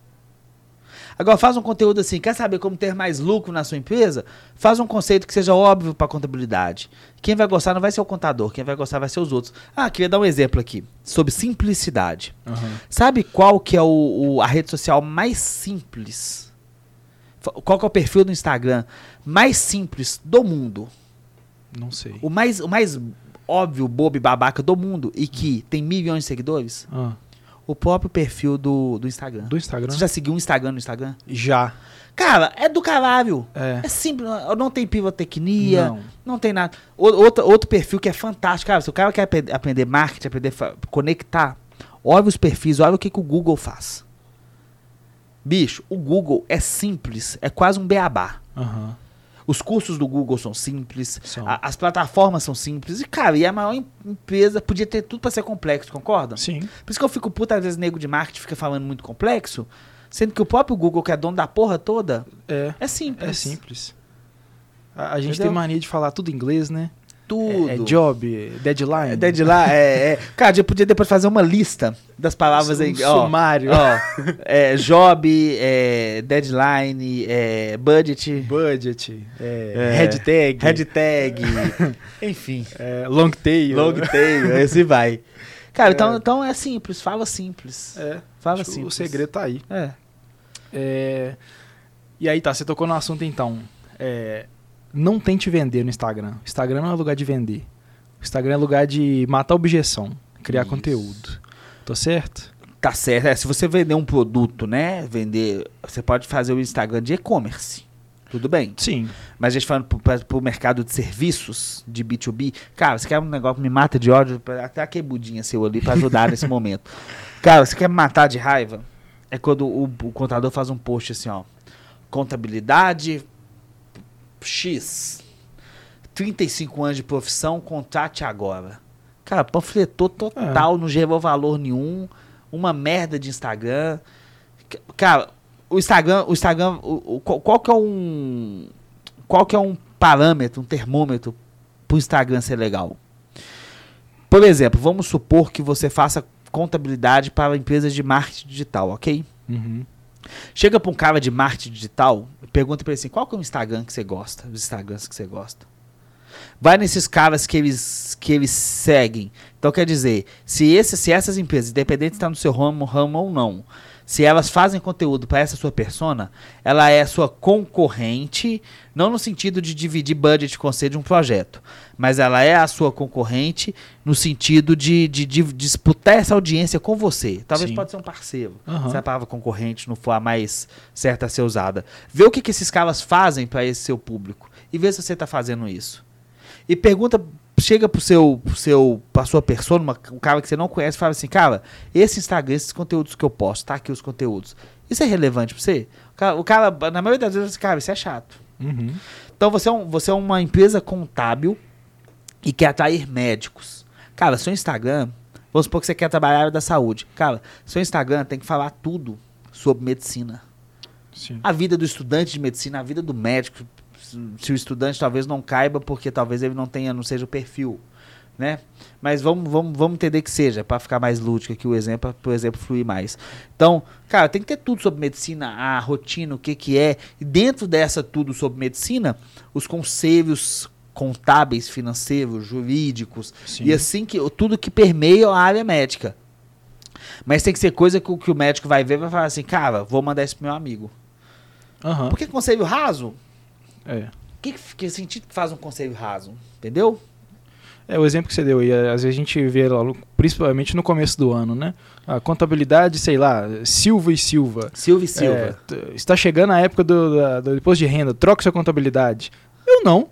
Agora, faz um conteúdo assim, quer saber como ter mais lucro na sua empresa? Faz um conceito que seja óbvio para a contabilidade. Quem vai gostar não vai ser o contador, quem vai gostar vai ser os outros. Ah, queria dar um exemplo aqui, sobre simplicidade. Aham. Sabe qual que é o, o- a rede social mais simples? Qual que é o perfil do Instagram mais simples do mundo? Não sei. O mais, o mais óbvio, bobo e babaca do mundo e que tem milhões de seguidores? Ah, O próprio perfil do, do Instagram. do Instagram? Você já seguiu um Instagram no Instagram? Já. Cara, é do caralho. É. É simples, não tem pirotecnia, Não. não, tem nada. Outro, outro perfil que é fantástico, cara, se o cara quer apre- aprender marketing, aprender conectar, olha os perfis, olha o que, que o Google faz. Bicho, o Google é simples, é quase um beabá. Aham. Os cursos do Google são simples, a- as plataformas são simples. E, cara, e a maior em- empresa podia ter tudo pra ser complexo, concorda? Sim. Por isso que eu fico puta, às vezes, nego de marketing fica falando muito complexo, sendo que o próprio Google, que é dono da porra toda, É. é simples. É simples. A, a gente Entendeu? tem mania de falar tudo em inglês, né? Tudo. É, é job, deadline. É, lá, é, é. Cara, eu podia depois fazer uma lista das palavras Um aí. ó, sumário. Ó, é, job, é, deadline, é, budget, Budget, é, É. hashtag, enfim, long tail. long tail, assim vai. Cara, então, então é simples, fala simples. É, Fala simples. o segredo tá aí. É, E aí tá, você tocou no assunto então. É, Não tente vender no Instagram. Instagram não é lugar de vender. Instagram é lugar de matar objeção, criar Isso. conteúdo. Tô certo? Tá certo. É, se você vender um produto, né? Vender. Você pode fazer o Instagram de e-commerce. Tudo bem. Sim. Mas a gente falando pro, pro mercado de serviços, de B2B, cara, você quer um negócio que me mata de ódio, até a quebudinha seu ali pra ajudar nesse momento. Cara, você quer me matar de raiva? É quando o, o contador faz um post assim, ó. Contabilidade X. 35 anos de profissão, contrate agora. Cara, panfletou total, não gerou valor nenhum. Uma merda de Instagram. Cara, o Instagram, o Instagram, o- o- qual, qual que é um qual que é um parâmetro, um termômetro pro Instagram ser legal? Por exemplo, vamos supor que você faça contabilidade para empresas de marketing digital, ok? Uhum. Chega para um cara de marketing digital e pergunta para ele assim: qual que é o Instagram que você gosta? Os Instagrams que você gosta. Vai nesses caras que eles, que eles seguem. Então quer dizer, se, esse, se essas empresas, independente se está no seu ramo, ramo ou não, se elas fazem conteúdo para essa sua persona, ela é sua concorrente, não no sentido de dividir budget com você de um projeto, mas ela é a sua concorrente no sentido de, de, de disputar essa audiência com você. Talvez Sim. pode ser um parceiro. Aham. Se a palavra concorrente não for a mais certa a ser usada. Vê o que, que esses caras fazem para esse seu público e vê se você está fazendo isso. E pergunta, chega pro seu, pro seu, pra sua persona, uma- um cara que você não conhece, fala assim, cara, esse Instagram, esses conteúdos que eu posto, tá aqui os conteúdos. Isso é relevante pra você? O cara, o cara, na maioria das vezes, assim, cara, isso é chato. Uhum. Então você é, um, você é uma empresa contábil e quer atrair médicos. Cara, seu Instagram, vamos supor que você quer trabalhar na área da saúde. Cara, seu Instagram tem que falar tudo sobre medicina. Sim. A vida do estudante de medicina, a vida do médico, se- o estudante talvez não caiba porque talvez ele não tenha, não seja o perfil, né? Mas vamos, vamos, vamos entender que seja, para ficar mais lúdico aqui o exemplo, por exemplo, fluir mais. Então, cara, tem que ter tudo sobre medicina, a rotina, o que que é, e dentro dessa tudo sobre medicina, os conselhos contábeis, financeiros, jurídicos, Sim. e assim que tudo que permeia a área médica. Mas tem que ser coisa que, o- que o médico vai ver e vai falar assim, cara, vou mandar isso pro meu amigo. Aham. Porque conselho raso, É. que, que sentido faz um conselho raso? Entendeu? É o exemplo que você deu aí. Às vezes a gente vê, principalmente no começo do ano, né? A contabilidade, sei lá, Silva e Silva. Silva e É, Silva. t- está chegando a época do, da- do imposto de renda, troca sua contabilidade. Eu não.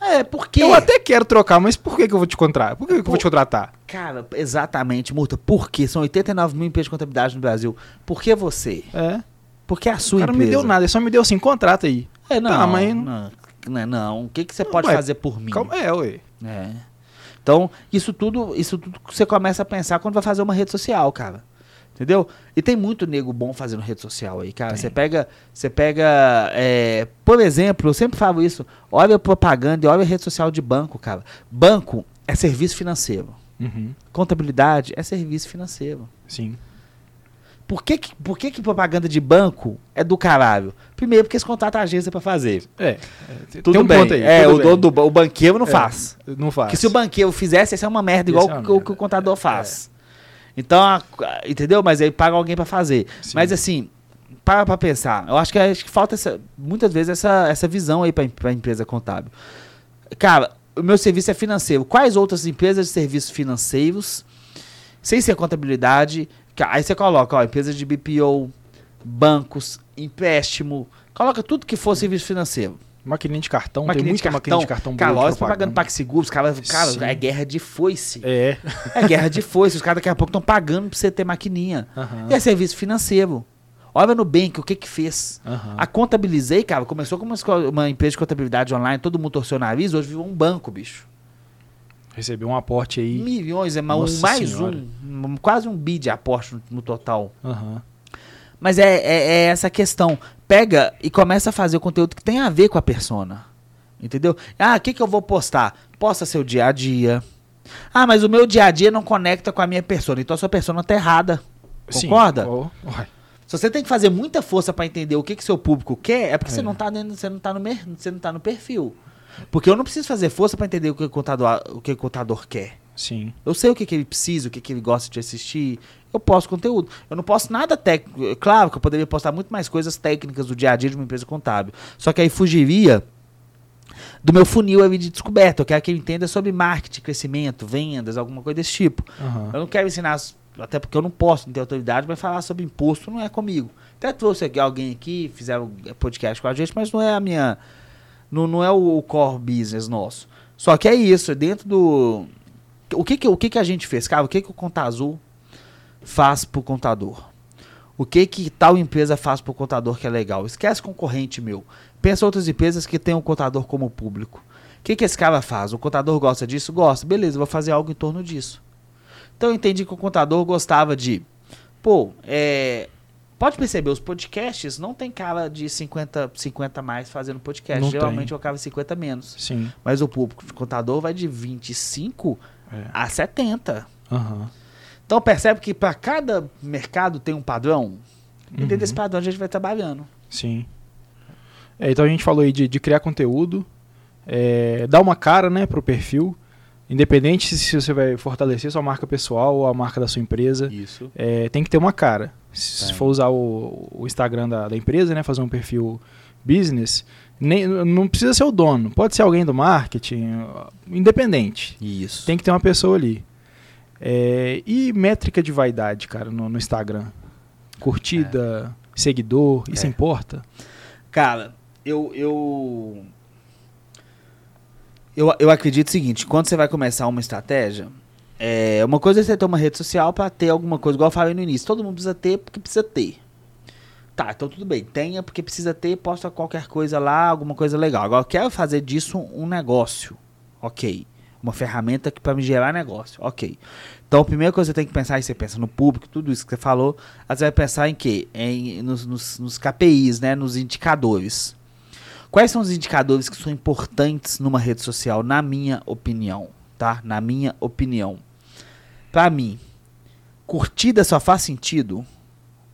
É, porque. Eu até quero trocar, mas por que, que eu vou te contratar? Por que, que eu vou te contratar? Cara, exatamente, Murta. Por quê? São 89 mil empresas de contabilidade no Brasil. Por que você? É. Por que a O sua cara não empresa? me deu nada, ele só me deu assim, contrata aí. É, não, Tá, mas- não, não, não. O que, que você pode Ué, fazer por mim? Calma, é, ué. É. Então, isso tudo, isso tudo você começa a pensar quando vai fazer uma rede social, cara. Entendeu? E tem muito nego bom fazendo rede social aí, cara. Você pega, você pega, é, por exemplo, eu sempre falo isso. Olha a propaganda e olha a rede social de banco, cara. Banco é serviço financeiro. Uhum. Contabilidade é serviço financeiro. Sim. Por que que, por que que propaganda de banco é do caralho? Primeiro porque eles contratam a agência pra fazer. É. é, Tudo tem um bem. ponto aí. é, o bem. dono do o banqueiro não É, faz. Não faz. Porque se o banqueiro fizesse, isso é uma merda, igual ser uma o que o- merda. que o contador faz. Então, a- a- entendeu? Mas aí paga alguém pra fazer. Sim. Mas assim, para pra pensar. Eu acho que, acho que falta essa- muitas vezes essa, essa visão aí pra, em- pra empresa contábil. Cara, o meu serviço é financeiro. Quais outras empresas de serviços financeiros, sem ser contabilidade, aí você coloca, ó, empresas de BPO, bancos, empréstimo, coloca tudo que for serviço financeiro. Maquininha de cartão, Maquininha tem muita cartão. maquininha de cartão Cara, boa você pagando PagSeguro, os caras, cara, Sim. é guerra de foice. É. É guerra de foice. Os caras daqui a pouco estão pagando pra você ter maquininha. Aham. E é serviço financeiro. Olha no Nubank, o que que fez. Aham. A contabilizei, cara, começou como uma, empresa de contabilidade online, todo mundo torceu o nariz, hoje virou um banco, bicho. Recebeu um aporte aí. Milhões, é um, Nossa mais Senhora. um, quase um bi de aporte no, no total. Aham. Mas é, é, é essa questão. Pega e começa a fazer o conteúdo que tem a ver com a persona. Entendeu? Ah, o que, que eu vou postar? Posta seu dia a dia. Ah, mas o meu dia a dia não conecta com a minha persona. Então a sua persona tá errada. Sim. Concorda? Ó, uai. Se você tem que fazer muita força pra entender o que, que seu público quer, é porque É. você não tá dentro, você não tá no você não tá no perfil. Porque eu não preciso fazer força pra entender o que o contador, o que o contador quer. Sim. Eu sei o que, que ele precisa, o que, que ele gosta de assistir. Eu posto conteúdo. Eu não posto nada técnico. Claro que eu poderia postar muito mais coisas técnicas do dia a dia de uma empresa contábil. Só que aí fugiria do meu funil ali de descoberta. Eu quero que ele entenda sobre marketing, crescimento, vendas, alguma coisa desse tipo. Aham. Eu não quero ensinar, até porque eu não posso, não tenho autoridade, mas falar sobre imposto não é comigo. Até trouxe aqui alguém aqui, fizeram podcast com a gente, mas não é a minha. Não, não é o, o core business nosso. Só que é isso, é dentro do. O que que, o que que a gente fez, cara? O que que o Conta Azul faz pro contador? O que que tal empresa faz pro contador que é legal? Esquece concorrente meu. Pensa outras empresas que têm um contador como público. O que que esse cara faz? O contador gosta disso? Gosta. Beleza, vou fazer algo em torno disso. Então eu entendi que o contador gostava de. Pô, é. Pode perceber, os podcasts não tem cara de 50, 50 mais fazendo podcast. Não Geralmente tem. eu acaba 50 menos. Sim. Mas o público de contador vai de 25 É. a 70. Aham. Então percebe que para cada mercado tem um padrão. E dentro Uhum. desse padrão a gente vai trabalhando. Sim. É, então a gente falou aí de, de criar conteúdo, é, dar uma cara né, pro perfil, independente se, se você vai fortalecer sua marca pessoal ou a marca da sua empresa, Isso. é, tem que ter uma cara. Se for usar o, o Instagram da, da empresa, né, fazer um perfil business, nem, não precisa ser o dono, pode ser alguém do marketing, independente. Isso. Tem que ter uma pessoa ali. É, e métrica de vaidade, cara, no, no Instagram. Curtida, seguidor, isso É. importa? Cara, eu, eu. Eu, eu acredito o seguinte: quando você vai começar uma estratégia, é, uma coisa é você ter uma rede social para ter alguma coisa, igual eu falei no início. Todo mundo precisa ter porque precisa ter. Tá, então tudo bem. Tenha porque precisa ter, posta qualquer coisa lá, alguma coisa legal. Agora eu quero fazer disso um negócio. Ok. Uma ferramenta que para me gerar negócio. Ok. Então a primeira coisa que você tem que pensar, aí você pensa no público, tudo isso que você falou, você vai pensar em quê? Em, nos, nos, nos KPIs, né? Nos indicadores. Quais são os indicadores que são importantes numa rede social, na minha opinião, tá? Na minha opinião. Pra mim, curtida só faz sentido.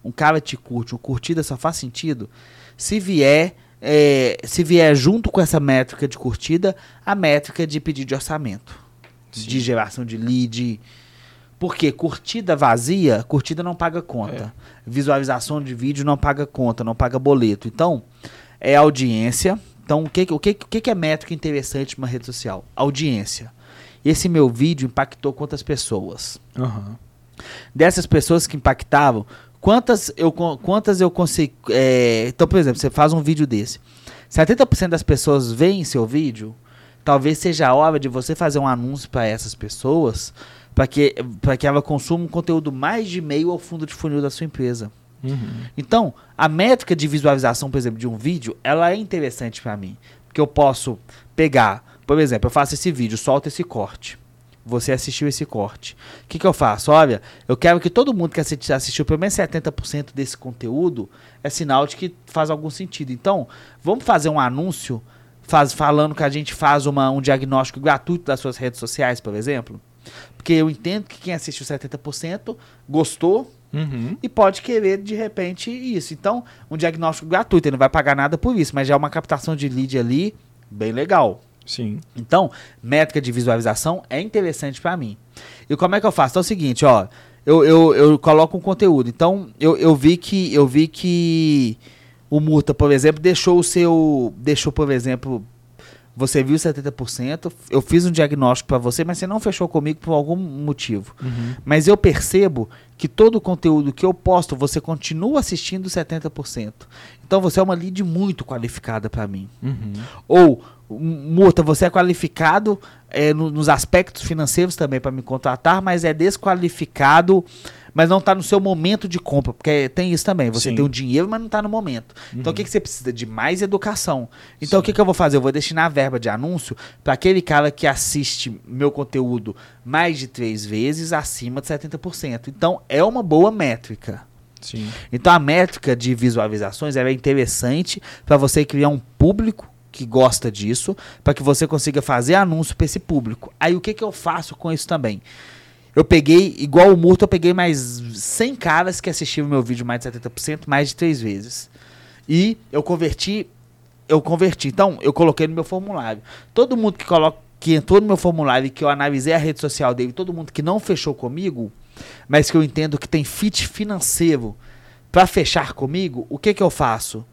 Um cara te curte, um curtida só faz sentido se vier, é, se vier junto com essa métrica de curtida, a métrica de pedido de orçamento, de geração de lead. Porque curtida vazia, curtida não paga conta. Visualização de vídeo não paga conta, não paga boleto. Então, é audiência. Então, o que, o que, o que é métrica interessante numa rede social? Audiência. Esse meu vídeo impactou quantas pessoas? Aham. Dessas pessoas que impactavam, quantas eu, quantas eu consigo. é, então, por exemplo, você faz um vídeo desse. 70% das pessoas veem seu vídeo, talvez seja a hora de você fazer um anúncio para essas pessoas, para que, pra que ela consuma um conteúdo mais de meio ao fundo de funil da sua empresa. Uhum. Então, a métrica de visualização, por exemplo, de um vídeo, ela é interessante para mim. Porque eu posso pegar, por exemplo, eu faço esse vídeo, solto esse corte. Você assistiu esse corte. O que, que eu faço? Olha, eu quero que todo mundo que assisti- assistiu pelo menos 70% desse conteúdo é sinal de que faz algum sentido. Então, vamos fazer um anúncio faz, falando que a gente faz uma, um diagnóstico gratuito das suas redes sociais, por exemplo. Porque eu entendo que quem assistiu 70% gostou, Uhum. e pode querer de repente isso. Então, um diagnóstico gratuito, ele não vai pagar nada por isso, mas já é uma captação de lead ali bem legal. Sim. Então, métrica de visualização é interessante para mim. E como é que eu faço? Então é o seguinte, ó, eu, eu, eu coloco um conteúdo. Então, eu, eu vi que eu vi que o Muta, por exemplo, deixou o seu, deixou, por exemplo, você viu 70%, eu fiz um diagnóstico para você, mas você não fechou comigo por algum motivo. Uhum. Mas eu percebo que todo o conteúdo que eu posto, você continua assistindo 70%. Então você é uma lead muito qualificada para mim. Uhum. Ou, Muta, você é qualificado é, no- nos aspectos financeiros também para me contratar, mas é desqualificado mas não tá no seu momento de compra, porque tem isso também. Você Sim. tem o dinheiro, mas não tá no momento. Então o que, que você precisa? De mais educação. Então o Sim. que, que eu vou fazer? Eu vou destinar a verba de anúncio para aquele cara que assiste meu conteúdo mais de três vezes acima de 70%. Então é uma boa métrica. Sim. Então a métrica de visualizações é interessante para você criar um público que gosta disso, para que você consiga fazer anúncio para esse público. Aí o que, que eu faço com isso também? Eu peguei, igual o Murto, eu peguei mais 100 caras que assistiram meu vídeo mais de 70%, mais de três vezes. E eu converti, eu converti. Então, eu coloquei no meu formulário. Todo mundo que coloca que entrou no meu formulário e que eu analisei a rede social dele, todo mundo que não fechou comigo, mas que eu entendo que tem fit financeiro para fechar comigo, o que que eu faço?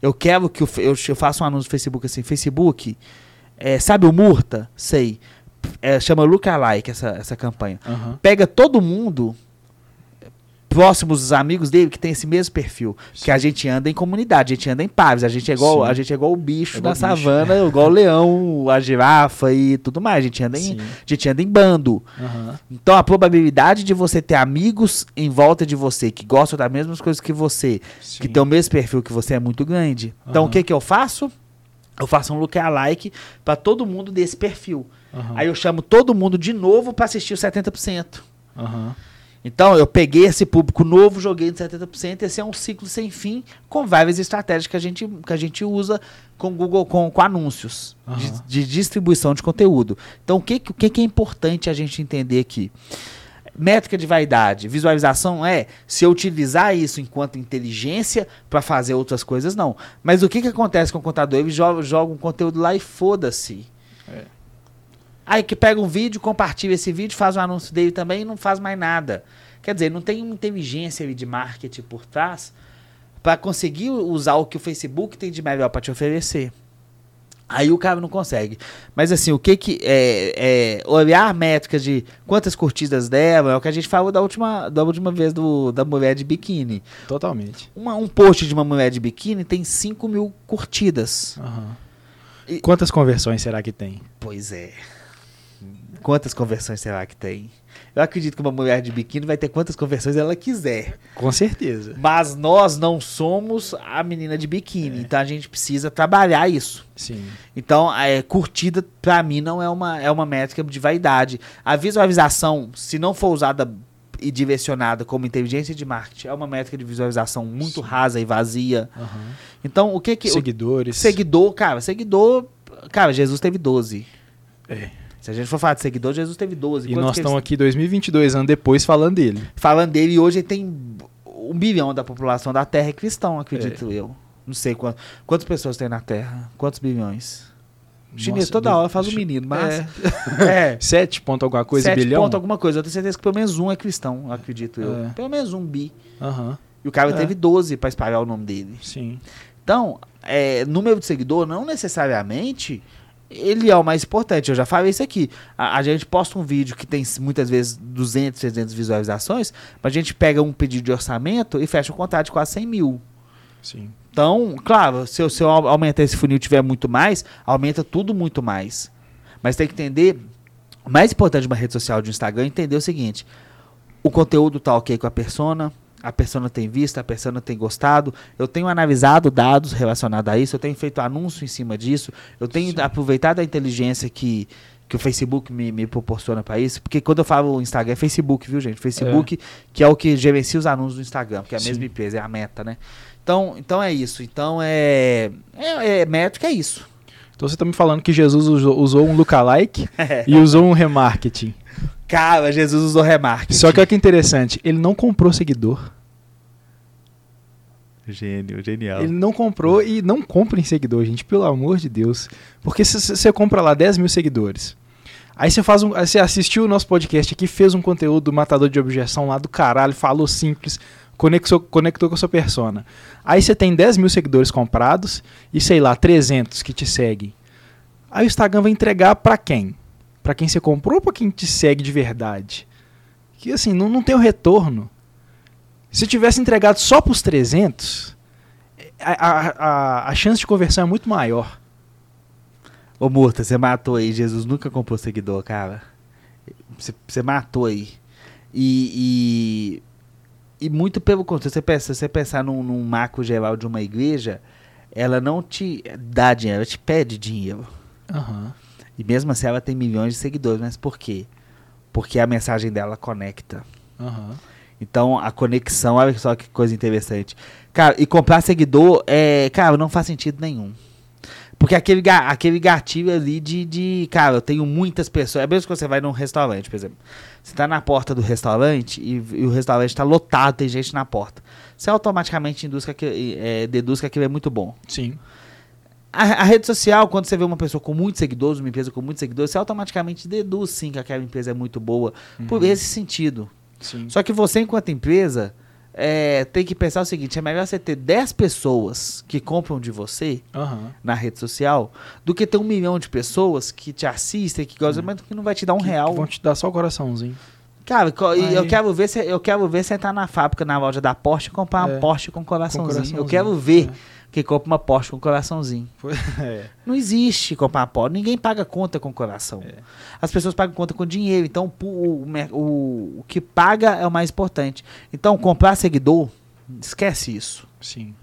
Eu quero que eu, eu faça um anúncio no Facebook assim, Facebook, é, sabe o Murta? Sei. É, chama Lookalike essa, essa campanha. Aham. Pega todo mundo próximos dos amigos dele que tem esse mesmo perfil. Que a gente anda em comunidade, a gente anda em pares, a gente é igual, Sim. a gente é igual o bicho É igual da o bicho. savana, igual o leão, a girafa e tudo mais. A gente anda em, Sim. a gente anda em bando. Aham. Então a probabilidade de você ter amigos em volta de você que gostam das mesmas coisas que você, que Sim. tem o mesmo perfil que você é muito grande. Então o que que eu faço? Eu faço um lookalike para todo mundo desse perfil. Aham. Aí eu chamo todo mundo de novo para assistir os 70%. Aham. Então eu peguei esse público novo, joguei no 70%, esse é um ciclo sem fim, com várias estratégias que a gente, que a gente usa com Google, com, com anúncios de, Aham. de distribuição de conteúdo. Então o que, o que é importante a gente entender aqui? Métrica de vaidade, visualização é se eu utilizar isso enquanto inteligência para fazer outras coisas, não. Mas o que, que acontece com o contador? Ele joga, joga um conteúdo lá e foda-se. É. Aí que pega um vídeo, compartilha esse vídeo, faz o anúncio dele também e não faz mais nada. Quer dizer, não tem inteligência ali de marketing por trás para conseguir usar o que o Facebook tem de melhor para te oferecer. Aí o cara não consegue. Mas assim, o que que é, é olhar métricas de quantas curtidas deram, é o que a gente falou da última, da última vez do, da mulher de biquíni. Totalmente. Uma- um post de uma mulher de biquíni tem 5 mil curtidas. Aham. E- Quantas conversões será que tem? Pois é. Quantas conversões será que tem? Eu acredito que uma mulher de biquíni vai ter quantas conversões ela quiser. Com certeza. Mas nós não somos a menina de biquíni. Então a gente precisa trabalhar isso. Sim. Então, é, curtida, pra mim, não é uma, é uma métrica de vaidade. A visualização, se não for usada e direcionada como inteligência de marketing, é uma métrica de visualização muito Sim. rasa e vazia. Aham. Então, o que que. o- Seguidores. seguidor, cara, seguidor. Cara, Jesus teve 12. É. Se a gente for falar de seguidor, Jesus teve 12. E Quantos nós estamos eles- aqui 2022 anos depois falando dele. Falando dele, e hoje ele tem um bilhão da população da Terra é cristão, acredito É. eu. Não sei quanto, quantas pessoas tem na Terra. Quantos bilhões? O chinês Nossa, toda hora faz um menino, mas. É. Sete ponto alguma coisa Sete bilhão? ponto alguma coisa. Eu tenho certeza que pelo menos um é cristão, acredito eu. É. Pelo menos um bi. Aham. E o cara É. teve 12 pra espalhar o nome dele. Sim. Então, é, número de seguidor não necessariamente ele é o mais importante. Eu já falei isso aqui. A, a gente posta um vídeo que tem muitas vezes 200, 300 visualizações, mas a gente pega um pedido de orçamento e fecha um contrato de quase 100 mil. Sim. Então, claro, se eu, se eu au- aumentar esse funil e tiver muito mais, aumenta tudo muito mais. Mas tem que entender, o mais importante de uma rede social de um Instagram é entender o seguinte, o conteúdo tá ok com a persona, a persona tem visto, a persona tem gostado, eu tenho analisado dados relacionados a isso, eu tenho feito anúncio em cima disso, eu tenho Sim. aproveitado a inteligência que, que o Facebook me, me proporciona para isso, porque quando eu falo Instagram é Facebook, viu gente? Facebook que é o que gerencia os anúncios do Instagram, porque é a Sim. mesma empresa, é a meta, né? Então, então é isso. Então é, é, é métrica é isso. Então você tá me falando que Jesus usou, usou um lookalike e usou um remarketing. Cara, Jesus usou remarketing. Só que olha que interessante, ele não comprou seguidor. gênio, genial. Ele não comprou e não compra em seguidor, gente, pelo amor de Deus. Porque se você compra lá 10 mil seguidores, aí você faz um. Você assistiu o nosso podcast aqui, fez um conteúdo do matador de objeção lá do caralho, falou simples, conectou, conectou com a sua persona. Aí você tem 10 mil seguidores comprados e, sei lá, 300 que te seguem. Aí o Instagram vai entregar pra quem? Pra quem você comprou ou pra quem te segue de verdade? Que assim, não, não tem o retorno. Se tivesse entregado só pros 300, a, a, a, chance de conversão é muito maior. Ô Murta, você matou aí. Jesus nunca comprou seguidor, cara. Você matou aí. E, E muito pelo contrário, você pensa, se você pensar num, num macro geral de uma igreja, ela não te dá dinheiro, ela te pede dinheiro. Aham. E mesmo assim ela tem milhões de seguidores, mas por quê? Porque a mensagem dela conecta. Aham. Então a conexão, olha só que coisa interessante. Cara, e comprar seguidor, é, cara, não faz sentido nenhum. Porque aquele, aquele gatilho ali de, de, cara, eu tenho muitas pessoas. É mesmo que você vai num restaurante, por exemplo. Você tá na porta do restaurante e, e o restaurante tá lotado, tem gente na porta. Você automaticamente induz que é, deduz que aquilo é muito bom. Sim. A, a rede social, quando você vê uma pessoa com muitos seguidores, uma empresa com muitos seguidores, você automaticamente deduz sim que aquela empresa é muito boa. Por Uhum. esse sentido. Sim. Só que você, enquanto empresa, é, tem que pensar o seguinte: é melhor você ter 10 pessoas que compram de você Aham. na rede social do que ter um milhão de pessoas que te assistem, que gostam, mas que não vai te dar um Que- real. que vão te dar só o coraçãozinho. Cara, e eu Aí- quero ver se eu quero ver você entrar na fábrica, na loja da Porsche e comprar uma É. Porsche com coraçãozinho. Eu coraçãozinho. quero ver É. que compra uma Porsche com coraçãozinho. É. Não existe comprar uma Porsche. Ninguém paga conta com coração. É. As pessoas pagam conta com dinheiro. Então, o, o, o que paga é o mais importante. Então, comprar seguidor, esquece isso. Sim.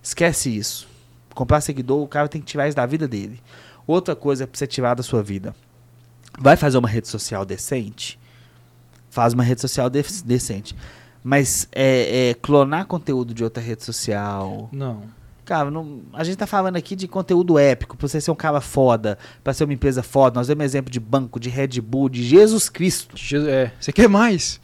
Esquece isso. Comprar seguidor, o cara tem que tirar isso da vida dele. Outra coisa pra você tirar da sua vida. Vai fazer uma rede social decente? Faz uma rede social de- decente. Mas é, é, clonar conteúdo de outra rede social. Não. Cara, não- a gente tá falando aqui de conteúdo épico, pra você ser um cara foda, pra ser uma empresa foda. Nós demos exemplo de banco, de Red Bull, de Jesus Cristo. Jesus- É. Você quer mais?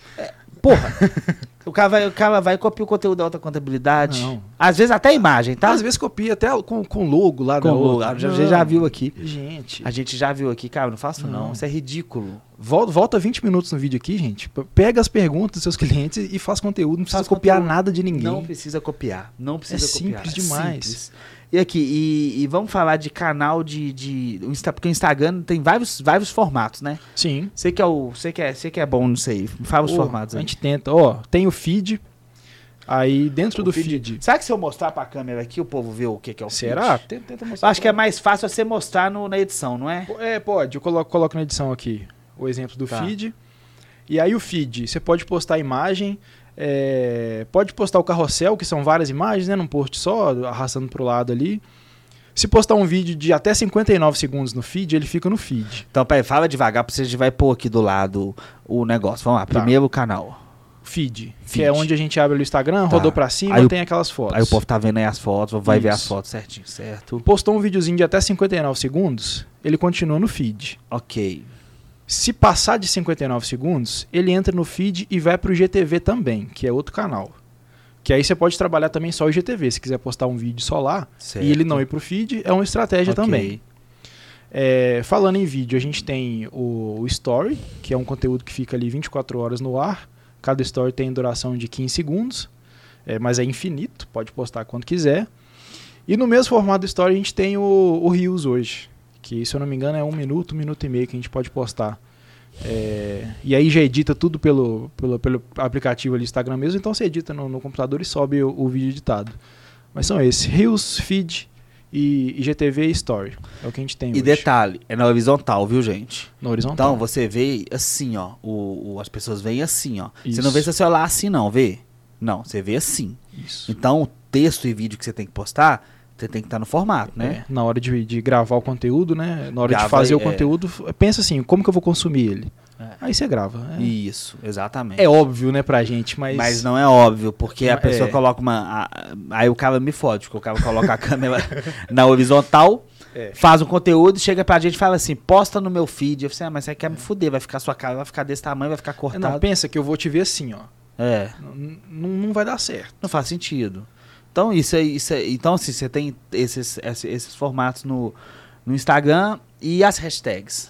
Porra! o, cara vai, o cara vai e copia o conteúdo da outra contabilidade. Não. Às vezes até a imagem, tá? Às vezes copia até com, com logo lá Com da logo. outra. A gente já viu aqui. Gente. A gente já viu aqui, cara, não faço não. Não. Isso é ridículo. Volta, volta 20 minutos no vídeo aqui, gente. Pega as perguntas dos seus clientes e faz conteúdo. Não precisa Faz copiar conteúdo. nada de ninguém. Não precisa copiar. Não precisa É copiar. simples demais. simples. E aqui, e, e vamos falar de canal de. de porque o Instagram tem vários, vários formatos, né? Sim. Você que é o. Você que é, você que é bom nisso aí. Fala os Ô, formatos A aí. gente tenta. Ó, tem o feed. Aí dentro O do feed- feed. Será que se eu mostrar pra câmera aqui, o povo vê o que, que é o Será? feed? Tenta, tenta Eu mostrar. acho que é mais fácil você mostrar no- na edição, não é? É, pode. Eu coloco, coloco na edição aqui o exemplo do Tá. feed. E aí o feed, você pode postar imagem, é, pode postar o carrossel, que são várias imagens, né? Num post só, arrastando pro lado ali. Se postar um vídeo de até 59 segundos no feed, ele fica no feed. Então, peraí, fala devagar, porque a gente vai pôr aqui do lado o negócio. Vamos lá, Tá. primeiro o canal. Feed, Feed. que é onde a gente abre o Instagram, Tá. rodou pra cima, Aí o- tem aquelas fotos. Aí o povo tá vendo aí as fotos, vai ver as Isso. fotos certinho, certo? Postou um videozinho de até 59 segundos, ele continua no feed. Ok. Se passar de 59 segundos, ele entra no feed e vai pro GTV também, que é outro canal. Que aí você pode trabalhar também só o GTV, se quiser postar um vídeo só lá Certo. e ele não ir pro feed, é uma estratégia Ok. também. É, falando em vídeo, a gente tem o, o Story, que é um conteúdo que fica ali 24 horas no ar. Cada story tem duração de 15 segundos, é, mas é infinito, pode postar quando quiser. E no mesmo formato do Story a gente tem o, o Reels hoje, que se eu não me engano é um minuto, um minuto e meio que a gente pode postar. É, e aí já edita tudo pelo, pelo, pelo aplicativo ali Instagram mesmo, então você edita no, no computador e sobe o, o vídeo editado. Mas são esses, Reels, Feed e IGTV e Story. É o que a gente tem E hoje. detalhe, é na horizontal, viu, gente? No horizontal. Então, você vê assim, ó. O, o- as pessoas veem assim, ó. Você Isso. não vê seu celular assim, não, vê? Não, você vê assim. Isso. Então, o texto e vídeo que você tem que postar, você tem que estar no formato, né? É, na hora de, de gravar o conteúdo, né? Na hora Grava de fazer o é. conteúdo, pensa assim, como que eu vou consumir ele? É. Aí você grava. É, Isso, exatamente. é óbvio, né, pra gente, mas... Mas não é óbvio, porque a É. pessoa coloca uma. a- aí o cara me fode, porque o cara coloca a câmera na horizontal, É. faz um conteúdo, chega pra gente e fala assim: posta no meu feed. Eu falei, ah, mas você quer me fuder, vai ficar sua cara, vai ficar desse tamanho, vai ficar É, cortado. Não, pensa que eu vou te ver assim, ó. É, N- não vai dar certo. não faz sentido. Então, isso aí, isso aí- então assim, você tem esses, esses, esses formatos no, no Instagram e as hashtags.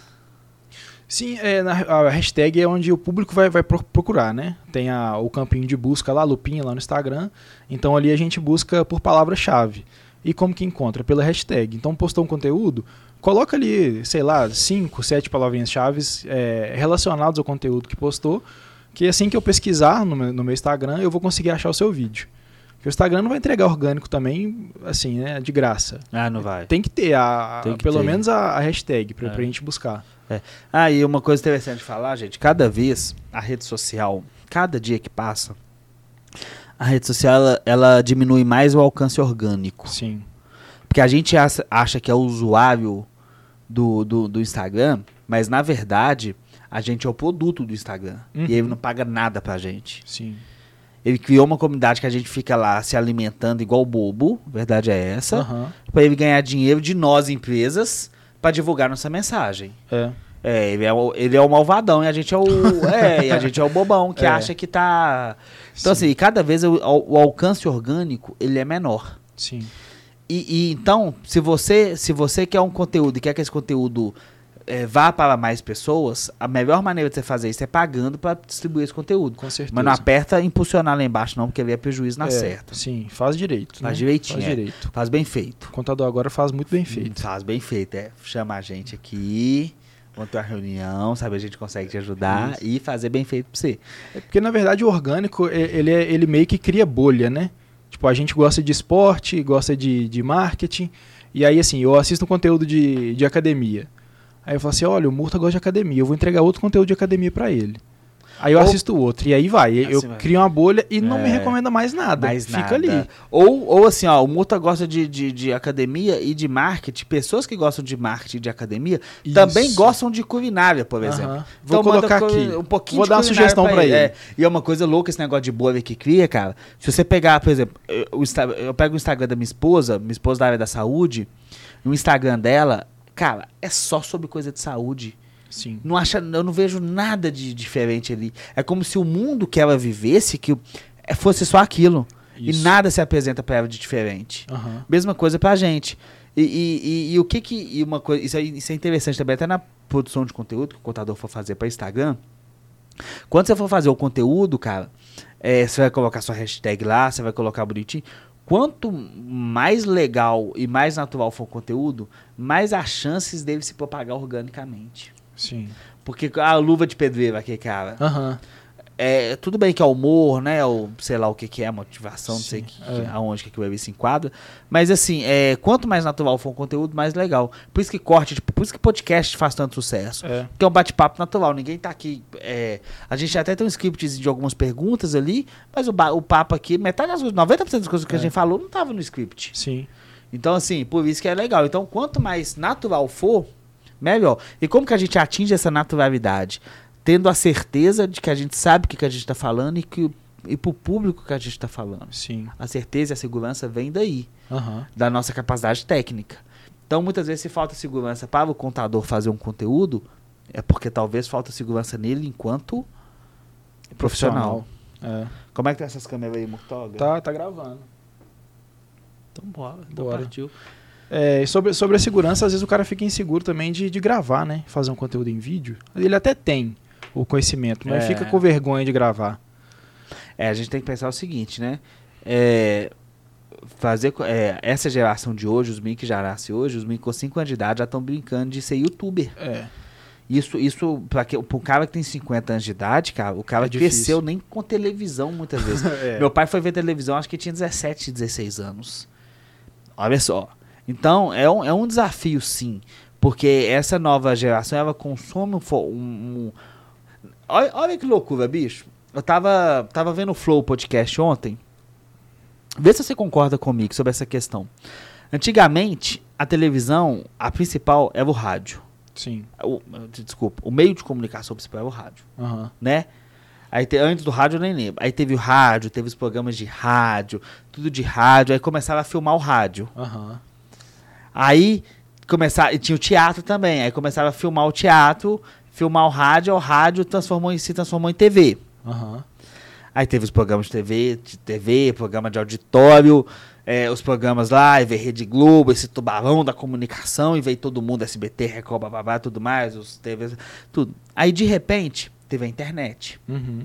Sim, é, na- a hashtag é onde o público vai, vai pro- procurar, né? Tem a- o campinho de busca lá, lupinha lá no Instagram. Então ali a gente busca por palavra-chave. E como que encontra? Pela hashtag. Então postou um conteúdo, coloca ali, sei lá, cinco, sete palavrinhas-chave relacionadas ao conteúdo que postou. Que assim que eu pesquisar no no meu Instagram, eu vou conseguir achar o seu vídeo. Porque o Instagram não vai entregar orgânico também, assim, né? De graça. Ah, não vai. Tem que ter, a, a- Tem que pelo ter. menos a, a hashtag pra, É. pra gente buscar. Ah, e uma coisa interessante de falar, gente, cada vez a rede social, cada dia que passa, A rede social, ela, ela diminui mais o alcance orgânico. Sim. Porque a gente acha, acha que é o usuário do, do, do Instagram, mas na verdade, a gente é o produto do Instagram. Uhum. E ele não paga nada pra gente. Sim. Ele criou uma comunidade que a gente fica lá se alimentando igual bobo, verdade é essa, Aham. pra ele ganhar dinheiro de nós, empresas, pra divulgar nossa mensagem. É. É, ele é, o, ele é o malvadão e a gente é o. é, a gente é o bobão que É. acha que tá. Então, assim, cada vez o, o alcance orgânico ele é menor. Sim. E, e, então, se você, se você quer um conteúdo e quer que esse conteúdo eh, vá para mais pessoas, a melhor maneira de você fazer isso é pagando para distribuir esse conteúdo. Com certeza. Mas não aperta impulsionar lá embaixo, não, porque ele é prejuízo na É, certa. Sim, faz direito. Faz né? direitinho, Faz é. direito. Faz bem feito. O contador agora faz muito bem feito. Faz bem feito, é. Chama a gente aqui, vamos ter uma reunião, sabe? A gente consegue te ajudar e fazer bem feito pra você. É porque, na verdade, o orgânico, ele, é- ele meio que cria bolha, né? Tipo, a gente gosta de esporte, gosta de, de marketing. E aí, assim, eu assisto um conteúdo de, de academia. Aí eu falo assim, olha, o Murta gosta de academia, eu vou entregar outro conteúdo de academia pra ele. Aí eu Ou- assisto o outro. E aí vai. Eu Assim vai. crio uma bolha e não me É. recomenda mais nada. Mais Fica nada. ali. Ou, ou assim, ó, o Muta gosta de, de, de academia e de marketing. Pessoas que gostam de marketing e de academia também Isso. gostam de culinária, por exemplo. Aham. Vou Então, colocar co- aqui. Um pouquinho Vou de dar uma sugestão pra ele. É. E é uma coisa louca esse negócio de bolha que cria, cara. Se você pegar, por exemplo, eu, eu pego o Instagram da minha esposa, minha esposa da área da saúde, no Instagram dela, cara, é só sobre coisa de saúde. Sim. Não acha, eu não vejo nada de diferente ali. É como se o mundo que ela vivesse que é, fosse só aquilo. Isso. E nada se apresenta pra ela de diferente. Aham. Mesma coisa pra gente. E, e- e- e o que que. E uma coisa, isso, aí- isso é interessante também, até na produção de conteúdo que o contador for fazer pra Instagram. Quando você for fazer o conteúdo, cara, é, você vai colocar sua hashtag lá, você vai colocar bonitinho. Quanto mais legal e mais natural for o conteúdo, mais as chances dele se propagar organicamente. Sim. Porque a luva de pedreiro aqui, cara. Aham. É, tudo bem que é humor, né? Ou sei lá o que, que é, motivação, não sei Sim, que, é. aonde que aquilo ali se enquadra. Mas assim, é, quanto mais natural for o conteúdo, mais legal. Por isso que corte, tipo, por isso que podcast faz tanto sucesso. É. Porque é um bate-papo natural, ninguém tá aqui. é, a gente até tem um script de algumas perguntas ali, mas o, o papo aqui, metade das coisas, 90% das coisas que a É. gente falou não tava no script. Sim. Então, assim, por isso que é legal. Então, quanto mais natural for, melhor. E como que a gente atinge essa naturalidade? Tendo a certeza de que a gente sabe o que, que a gente está falando e, que, e pro público que a gente está falando. Sim. A certeza e a segurança vem daí, Aham. da nossa capacidade técnica. Então, muitas vezes, se falta segurança para o contador fazer um conteúdo, é porque talvez falta segurança nele enquanto profissional. É. Como é que tá essas câmeras aí, Murtoga? Tá, tá gravando. Então, bora. Então, Bora. partiu. É, e sobre, sobre a segurança, às vezes o cara fica inseguro também de, de gravar, né? Fazer um conteúdo em vídeo. Ele até tem o conhecimento, mas É. fica com vergonha de gravar. É, a gente tem que pensar o seguinte, né? É, fazer é, essa geração de hoje, os meninos que já nascem hoje, os meninos com 5 anos de idade já estão brincando de ser youtuber. É. Isso, isso para que, pro cara que tem 50 anos de idade, cara, o cara É cresceu difícil. nem com televisão muitas vezes. É. Meu pai foi ver televisão, acho que tinha 17, 16 anos. Olha só. Então, é um, é um desafio, sim. Porque essa nova geração, ela consome um... um- um- Olha, olha que loucura, bicho. Eu tava, tava vendo o Flow Podcast ontem. Vê se você concorda comigo sobre essa questão. Antigamente, a televisão, a principal, era o rádio. Sim. O- desculpa, o meio de comunicação principal era o rádio Aham. né? Aí te- antes do rádio eu nem lembro. Aí teve o rádio, teve os programas de rádio, tudo de rádio. Aí começaram a filmar o rádio. Aham. Aí começava, e tinha o teatro também. Aí começava a filmar o teatro, filmar o rádio, o rádio transformou em, se transformou em TV. Aham. Aí teve os programas de TV, de TV, programa de auditório, eh, os programas lá, e veio Rede Globo, esse tubarão da comunicação, e veio todo mundo, SBT, Record, bababá, tudo mais, os TVs, tudo. Aí de repente, teve a internet. Uhum.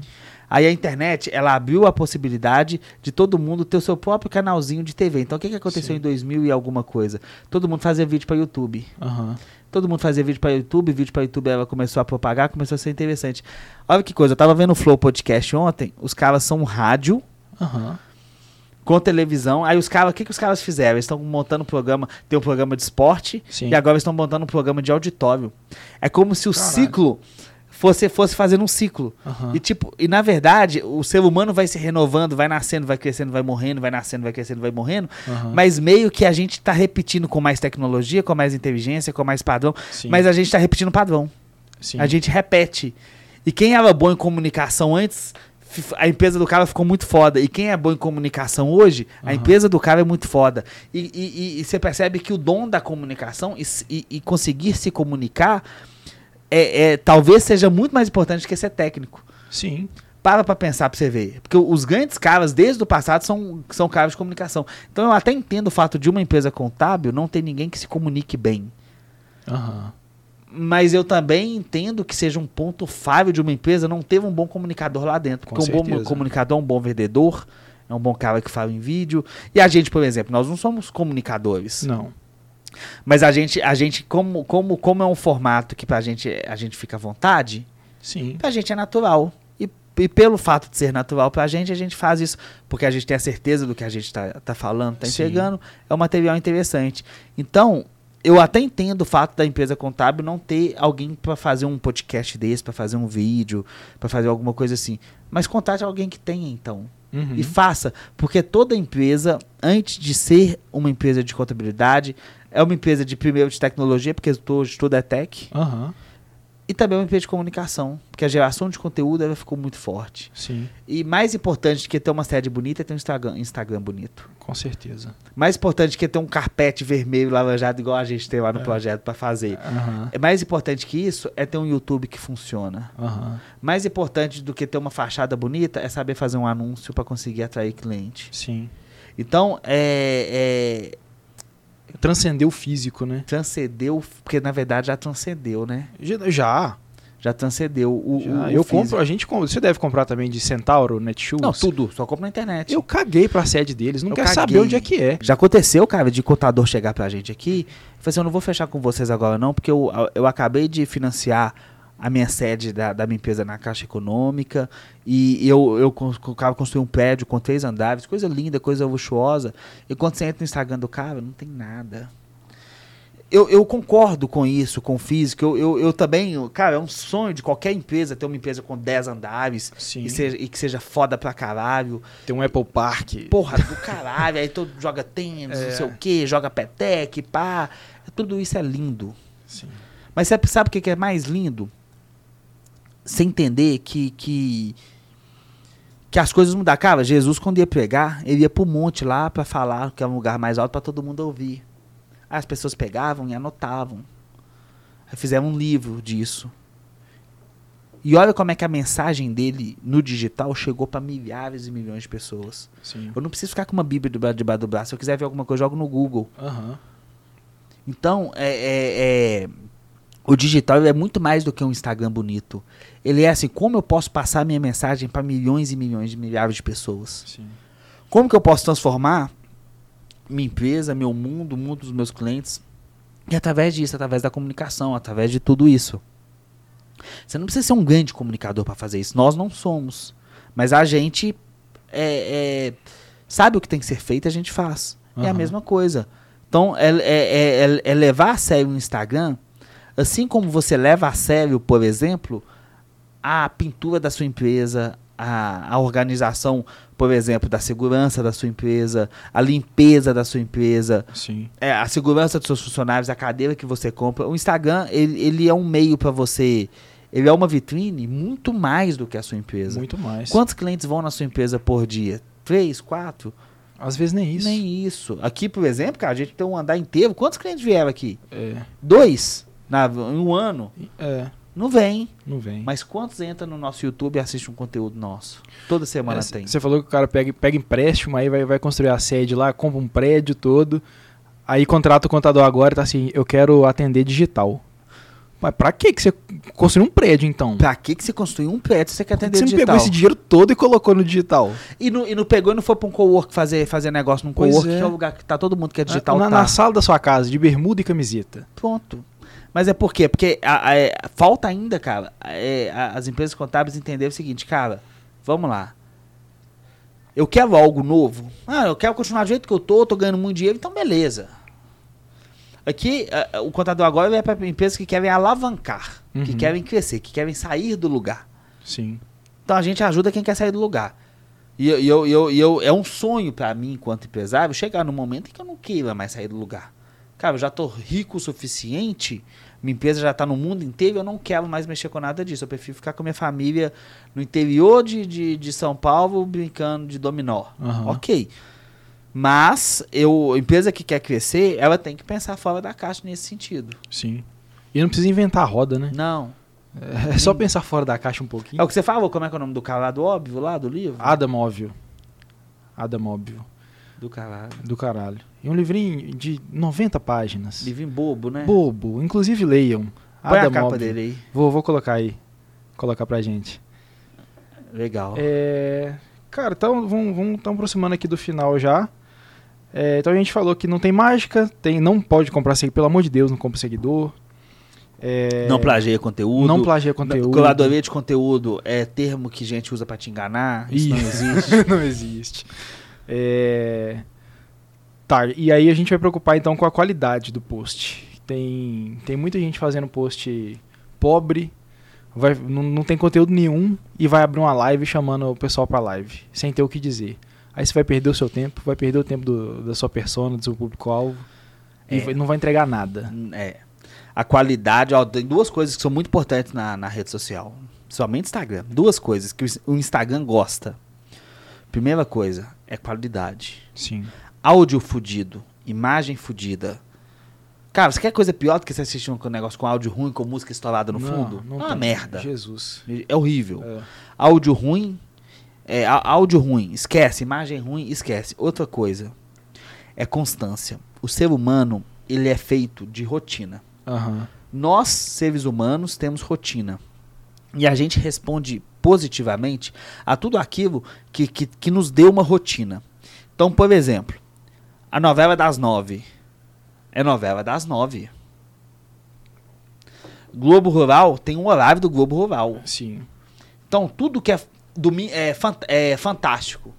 Aí a internet, ela abriu a possibilidade de todo mundo ter o seu próprio canalzinho de TV. Então o que, que aconteceu Sim. em 2000 e alguma coisa? Todo mundo fazia vídeo para YouTube. Aham. Todo mundo fazia vídeo para YouTube, vídeo para YouTube ela começou a propagar, começou a ser interessante. Olha que coisa, eu tava vendo o Flow Podcast ontem, os caras são rádio Aham. com televisão. Aí os caras, o que, que os caras fizeram? Eles estão montando um programa, tem um programa de esporte Sim. e agora estão montando um programa de auditório. É como se o Caralho. ciclo fosse, fosse fazendo um ciclo. Aham. E tipo, e na verdade, o ser humano vai se renovando, vai nascendo, vai crescendo, vai morrendo, vai nascendo, vai crescendo, vai morrendo, Aham. mas meio que a gente tá repetindo com mais tecnologia, com mais inteligência, com mais padrão, Sim. mas a gente tá repetindo padrão. Sim. A gente repete. E quem era bom em comunicação antes, a empresa do cara ficou muito foda. E quem é bom em comunicação hoje, a Aham. empresa do cara é muito foda. E, e- e- e você percebe que o dom da comunicação e- e conseguir se comunicar é, é- talvez seja muito mais importante que ser técnico. Sim. Para pra pensar pra você ver. Porque os grandes caras, desde o passado, são, são caras de comunicação. Então eu até entendo o fato de uma empresa contábil não ter ninguém que se comunique bem. Aham. Mas eu também entendo que seja um ponto falho de uma empresa não ter um bom comunicador lá dentro. Com Porque um bom certeza. comunicador é um bom vendedor, é um bom cara que fala em vídeo. E a gente, por exemplo, nós não somos comunicadores. Não. Mas a gente, a gente como, como, como é um formato que pra gente, a gente fica à vontade, Sim. pra gente é natural. E, e pelo fato de ser natural pra gente, a gente faz isso. Porque a gente tem a certeza do que a gente tá, tá falando, tá Sim. entregando. É um material interessante. Então, eu até entendo o fato da empresa contábil não ter alguém pra fazer um podcast desse, pra fazer um vídeo, pra fazer alguma coisa assim. Mas contate alguém que tenha, então. Uhum. E faça, porque toda empresa, antes de ser uma empresa de contabilidade, é uma empresa de primeiro de tecnologia, porque hoje tudo é tech, Aham. e também é uma empresa de comunicação, porque a geração de conteúdo ela ficou muito forte. Sim. E mais importante que ter uma sede bonita é ter um Instagram, Instagram bonito. Com certeza. Mais importante que ter um carpete vermelho laranjado igual a gente tem lá no É. projeto para fazer. Aham. É mais importante que isso é ter um YouTube que funciona. Aham. Mais importante do que ter uma fachada bonita é saber fazer um anúncio para conseguir atrair cliente. Sim. Então, é, é, Transcendeu o físico, né? transcendeu, porque na verdade já transcendeu, né? Já. Já. Já transcendeu o, já. o- eu físico. compro, a gente compra. Você deve comprar também de Centauro, Netshoes? Não, tudo, só compra na internet. Eu caguei pra sede deles, não Eu quero caguei. saber onde é que é. Já aconteceu, cara, de contador chegar pra gente aqui. Eu falei assim, eu não vou fechar com vocês agora não, porque eu, eu acabei de financiar a minha sede da, da minha empresa na Caixa Econômica e eu, eu con- o cara construí um prédio com três andares, coisa linda, coisa luxuosa. E quando você entra no Instagram do cara, não tem nada. Eu, eu concordo com isso, com o físico. Eu, eu, eu também, cara, é um sonho de qualquer empresa ter uma empresa com 10 andares Sim. e, seja, e que seja foda pra caralho. Tem um Apple Park. Porra do caralho, aí todo joga tênis, É. não sei o que, joga petec, pá. Tudo isso é lindo. Sim. Mas você sabe o que que é mais lindo? Você entender que, que, que as coisas mudam. Cara, Jesus, quando ia pregar, ele ia pro monte lá pra falar, que é um lugar mais alto pra todo mundo ouvir. Aí as pessoas pegavam e anotavam. Aí fizeram um livro disso. E olha como é que a mensagem dele no digital chegou pra milhares e milhões de pessoas. Sim. Eu não preciso ficar com uma Bíblia debaixo do braço. Se eu quiser ver alguma coisa, eu jogo no Google. Aham. Então, é, é- é- o digital é muito mais do que um Instagram bonito. Ele é assim, como eu posso passar minha mensagem para milhões e milhões de milhares de pessoas? Sim. Como que eu posso transformar minha empresa, meu mundo, o mundo dos meus clientes? E através disso, através da comunicação, através de tudo isso. Você não precisa ser um grande comunicador para fazer isso. Nós não somos. Mas a gente é, é, sabe o que tem que ser feito, a gente faz. É a mesma coisa. Então, é- é- é- é levar a sério o Instagram, assim como você leva a sério, por exemplo, a pintura da sua empresa, a, a organização, por exemplo, da segurança da sua empresa, a limpeza da sua empresa, Sim. é, a segurança dos seus funcionários, a cadeira que você compra. O Instagram, ele, ele é um meio para você. Ele é uma vitrine muito mais do que a sua empresa. Muito mais. Quantos clientes vão na sua empresa por dia? Três, quatro? Às vezes nem isso. Nem isso. Aqui, por exemplo, cara, a gente tem um andar inteiro. Quantos clientes vieram aqui? É. Dois? Na, em um ano? É. Não vem. Não vem. Mas quantos entram no nosso YouTube e assistem um conteúdo nosso? Toda semana É, tem. Você falou que o cara pega, pega empréstimo, aí vai, vai construir a sede lá, compra um prédio todo, aí contrata o contador agora e tá assim, eu quero atender digital. Mas pra que que você construiu um prédio então? Pra que, que você construiu um prédio se você quer atender você digital? pegou esse dinheiro todo e colocou no digital? E não, e não pegou e não foi pra um co-work fazer, fazer negócio num co-work, é. que é o lugar que tá todo mundo que é digital. na, tá. na sala da sua casa, de bermuda e camiseta. Pronto. Mas é por quê? Porque a- a- é, falta ainda, cara, é, a- as empresas contábeis entenderem o seguinte, cara, vamos lá. Eu quero algo novo. Ah, eu quero continuar do jeito que eu tô, tô ganhando muito dinheiro, então beleza. Aqui, o contador agora é para empresas que querem alavancar, que Uhum. querem crescer, que querem sair do lugar. Sim. Então a gente ajuda quem quer sair do lugar. E eu, eu, eu, eu- é um sonho pra mim, enquanto empresário, chegar num momento em que eu não queira mais sair do lugar. Cara, eu já tô rico o suficiente, minha empresa já tá no mundo inteiro, eu não quero mais mexer com nada disso. Eu prefiro ficar com a minha família no interior de, de, de São Paulo brincando de dominó. Aham. Ok. Mas eu, a empresa que quer crescer, ela tem que pensar fora da caixa nesse sentido. Sim. E não precisa inventar a roda, né? Não. É só pensar fora da caixa um pouquinho. É o que você falou, como é que é o nome do cara lá do óbvio, lá do livro? Adamóvel. Adamóvel. Do caralho. Do caralho. E um livrinho de 90 páginas. Livrinho bobo, né? Bobo. Inclusive leiam. Põe a Adamóvel. capa dele aí. Vou, vou colocar aí. Colocar pra gente. Legal. É, cara, então vamos, vamos aproximando aqui do final já. É, então a gente falou que não tem mágica, tem, não pode comprar seguidor, pelo amor de Deus, não compra seguidor. É, Não plageia conteúdo. Não plagia conteúdo. Curadoria de conteúdo é termo que gente usa pra te enganar. Isso, não existe. não existe. É, Tá, e aí a gente vai preocupar então com a qualidade do post. Tem, tem muita gente fazendo post pobre, vai, não, não tem conteúdo nenhum e vai abrir uma live chamando o pessoal pra live, sem ter o que dizer. Aí você vai perder o seu tempo, vai perder o tempo do- da sua persona, do seu público-alvo, e É. vai- não vai entregar nada. É. A qualidade, ó, tem duas coisas que são muito importantes na, na rede social. Somente Instagram. Duas coisas que o Instagram gosta. Primeira coisa é qualidade. Sim. Áudio fudido, imagem fudida. Cara, você quer coisa pior do que você assistir um negócio com áudio ruim, com música estourada no Não, fundo? não é uma merda. Jesus. É horrível. É. Áudio ruim, é, áudio ruim, esquece. Imagem ruim, esquece. Outra coisa é constância. O ser humano, ele é feito de rotina. Aham. Nós, seres humanos, temos rotina. E a gente responde positivamente a tudo aquilo que, que, que nos deu uma rotina. Então, por exemplo, a novela das nove é novela das nove. Globo Rural tem um horário do Globo Rural. Sim. Então, tudo que é, é, é fantástico.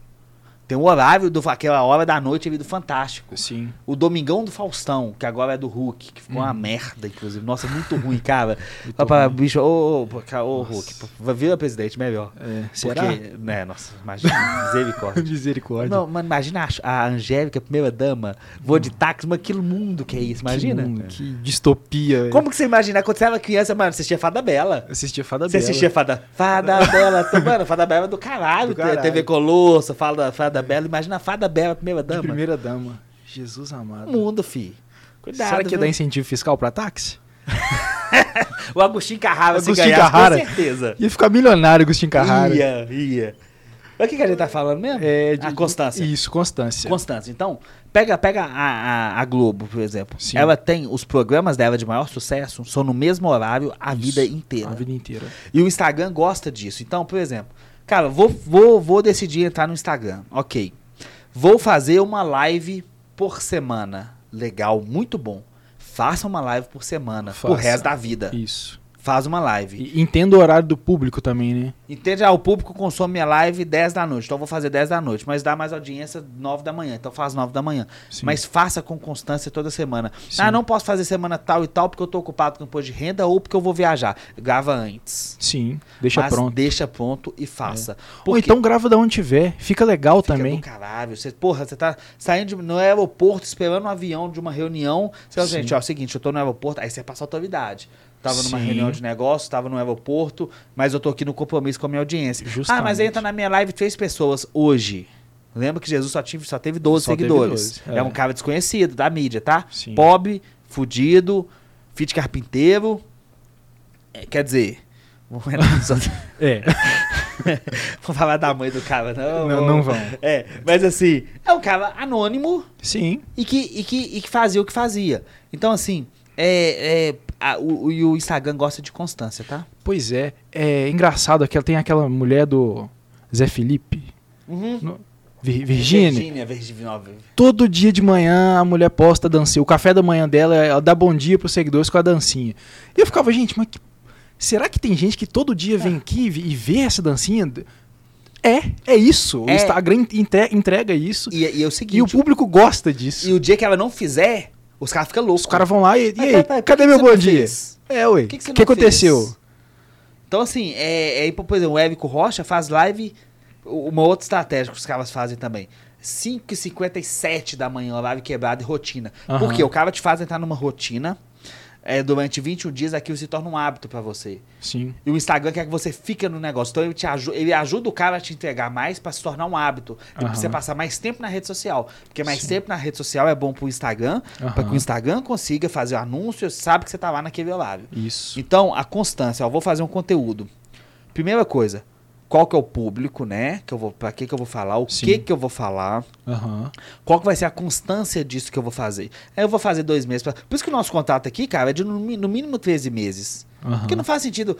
Tem um horário do aquela hora da noite ali do Fantástico. Sim. O Domingão do Faustão, que agora é do Hulk, que ficou uma Uhum. merda, inclusive. Nossa, muito ruim, cara. Muito Fala pra ruim. bicho, ô, ô, ô. Hulk, vira presidente melhor. É, será? Porque, né, nossa, imagina, misericórdia. Misericórdia. Não, mano, imagina a, a Angélica, primeira dama, voa de táxi, mas aquele mundo que é isso, imagina. Que, mundo, que distopia. Como que você imagina? Quando você era criança, mano, você assistia Fada Bela. Assistia Fada Você Bela. assistia Fada, Fada Bela, mano, Fada Bela é do caralho, Do caralho. TV Colosso, Fada, Fada Bela, imagina a Fada Bela, primeira De dama. primeira dama. Jesus amado. Mundo, fi. Cuidado, Será que viu? dá incentivo fiscal pra táxi? O Agostinho Carrara, se Agostinho ganhasse, Carrara. com certeza. Ia ficar milionário, Agostinho Carrara. Ia, ia. Mas o que, que a gente tá falando mesmo? É, de- a constância. Isso, constância. Constância. Então, pega, pega a, a, a Globo, por exemplo. Sim. Ela tem os programas dela de maior sucesso, são no mesmo horário a Isso, vida inteira. A vida inteira. E o Instagram gosta disso. Então, por exemplo, cara, vou, vou, vou decidir entrar no Instagram. Ok. Vou fazer uma live por semana. Legal, muito bom. Faça uma live por semana, pro Faça. resto da vida. Isso. Faz uma live. E entenda o horário do público também, né? Entende? Ah, o público consome minha live 10 da noite. Então eu vou fazer 10 da noite. Mas dá mais audiência 9 da manhã. Então faz 9 da manhã. Sim. Mas faça com constância toda semana. Sim. Ah, não posso fazer semana tal e tal porque eu tô ocupado com imposto de renda ou porque eu vou viajar. Grava antes. Sim, deixa Mas pronto. Deixa pronto e faça. Ou Porque então grava da onde tiver. Fica legal fica também. do caralho. Você, porra, você tá saindo de- no aeroporto esperando um avião de uma reunião. Você fala, gente, ó, é o seguinte, eu tô no aeroporto. Aí você passa a autoridade. Tava numa Sim. reunião de negócio, tava no aeroporto, mas eu tô aqui no compromisso com a minha audiência. Ah, mas Justamente. entra na minha live três pessoas hoje. Lembra que Jesus só, tive, só teve 12 Só teve seguidores. 12, é. é. um cara desconhecido da mídia, tá? Sim. Pobre, fudido, fit carpinteiro. É, quer dizer, É, vou falar da mãe do cara, não. não, não vão. É, mas assim, é um cara anônimo Sim, e que, e que, e que fazia o que fazia. Então, assim, é, é, a- o, o- e o Instagram gosta de constância, tá? pois é. É engraçado que ela tem aquela mulher do Zé Felipe, Uhum. Vir- Virgínia. Virgínia, Virgínia. Todo dia de manhã a mulher posta a dancinha. O café da manhã dela, ela dá bom dia pros seguidores com a dancinha. E eu ficava, gente, mas que- será que tem gente que todo dia vem aqui e vê essa dancinha? É, é isso. O É. Instagram inte- entrega isso. E, e é o seguinte, E o público gosta disso. E o dia que ela não fizer, Os caras ficam loucos. Os caras vão lá e, e aí, peraí, por cadê que meu bom dia? fez? É, ué. Por O que que, que aconteceu? fez? Então, assim, é, é, por exemplo, o Érico Rocha faz live, uma outra estratégia que os caras fazem também. 5h57 da manhã, live quebrada e rotina. Aham. Por quê? O cara te faz entrar numa rotina. É, durante 21 dias, aquilo se torna um hábito pra você. Sim. E o Instagram quer que você fique no negócio. Então ele, te aju ele ajuda o cara a te entregar mais pra se tornar um hábito. E pra Aham. você passar mais tempo na rede social. Porque mais Sim. tempo na rede social é bom pro Instagram, pra que Aham. o Instagram consiga fazer o anúncio, sabe que você tá lá naquele horário. Isso. Então, a constância, ó, vou fazer um conteúdo. Primeira coisa, qual que é o público, né? Que eu vou, pra que que eu vou falar, o Sim. que que eu vou falar, Aham. qual que vai ser a constância disso que eu vou fazer. Aí eu vou fazer dois meses. Pra... Por isso que o nosso contrato aqui, cara, é de no, mínimo 13 meses. Aham. Porque não faz sentido.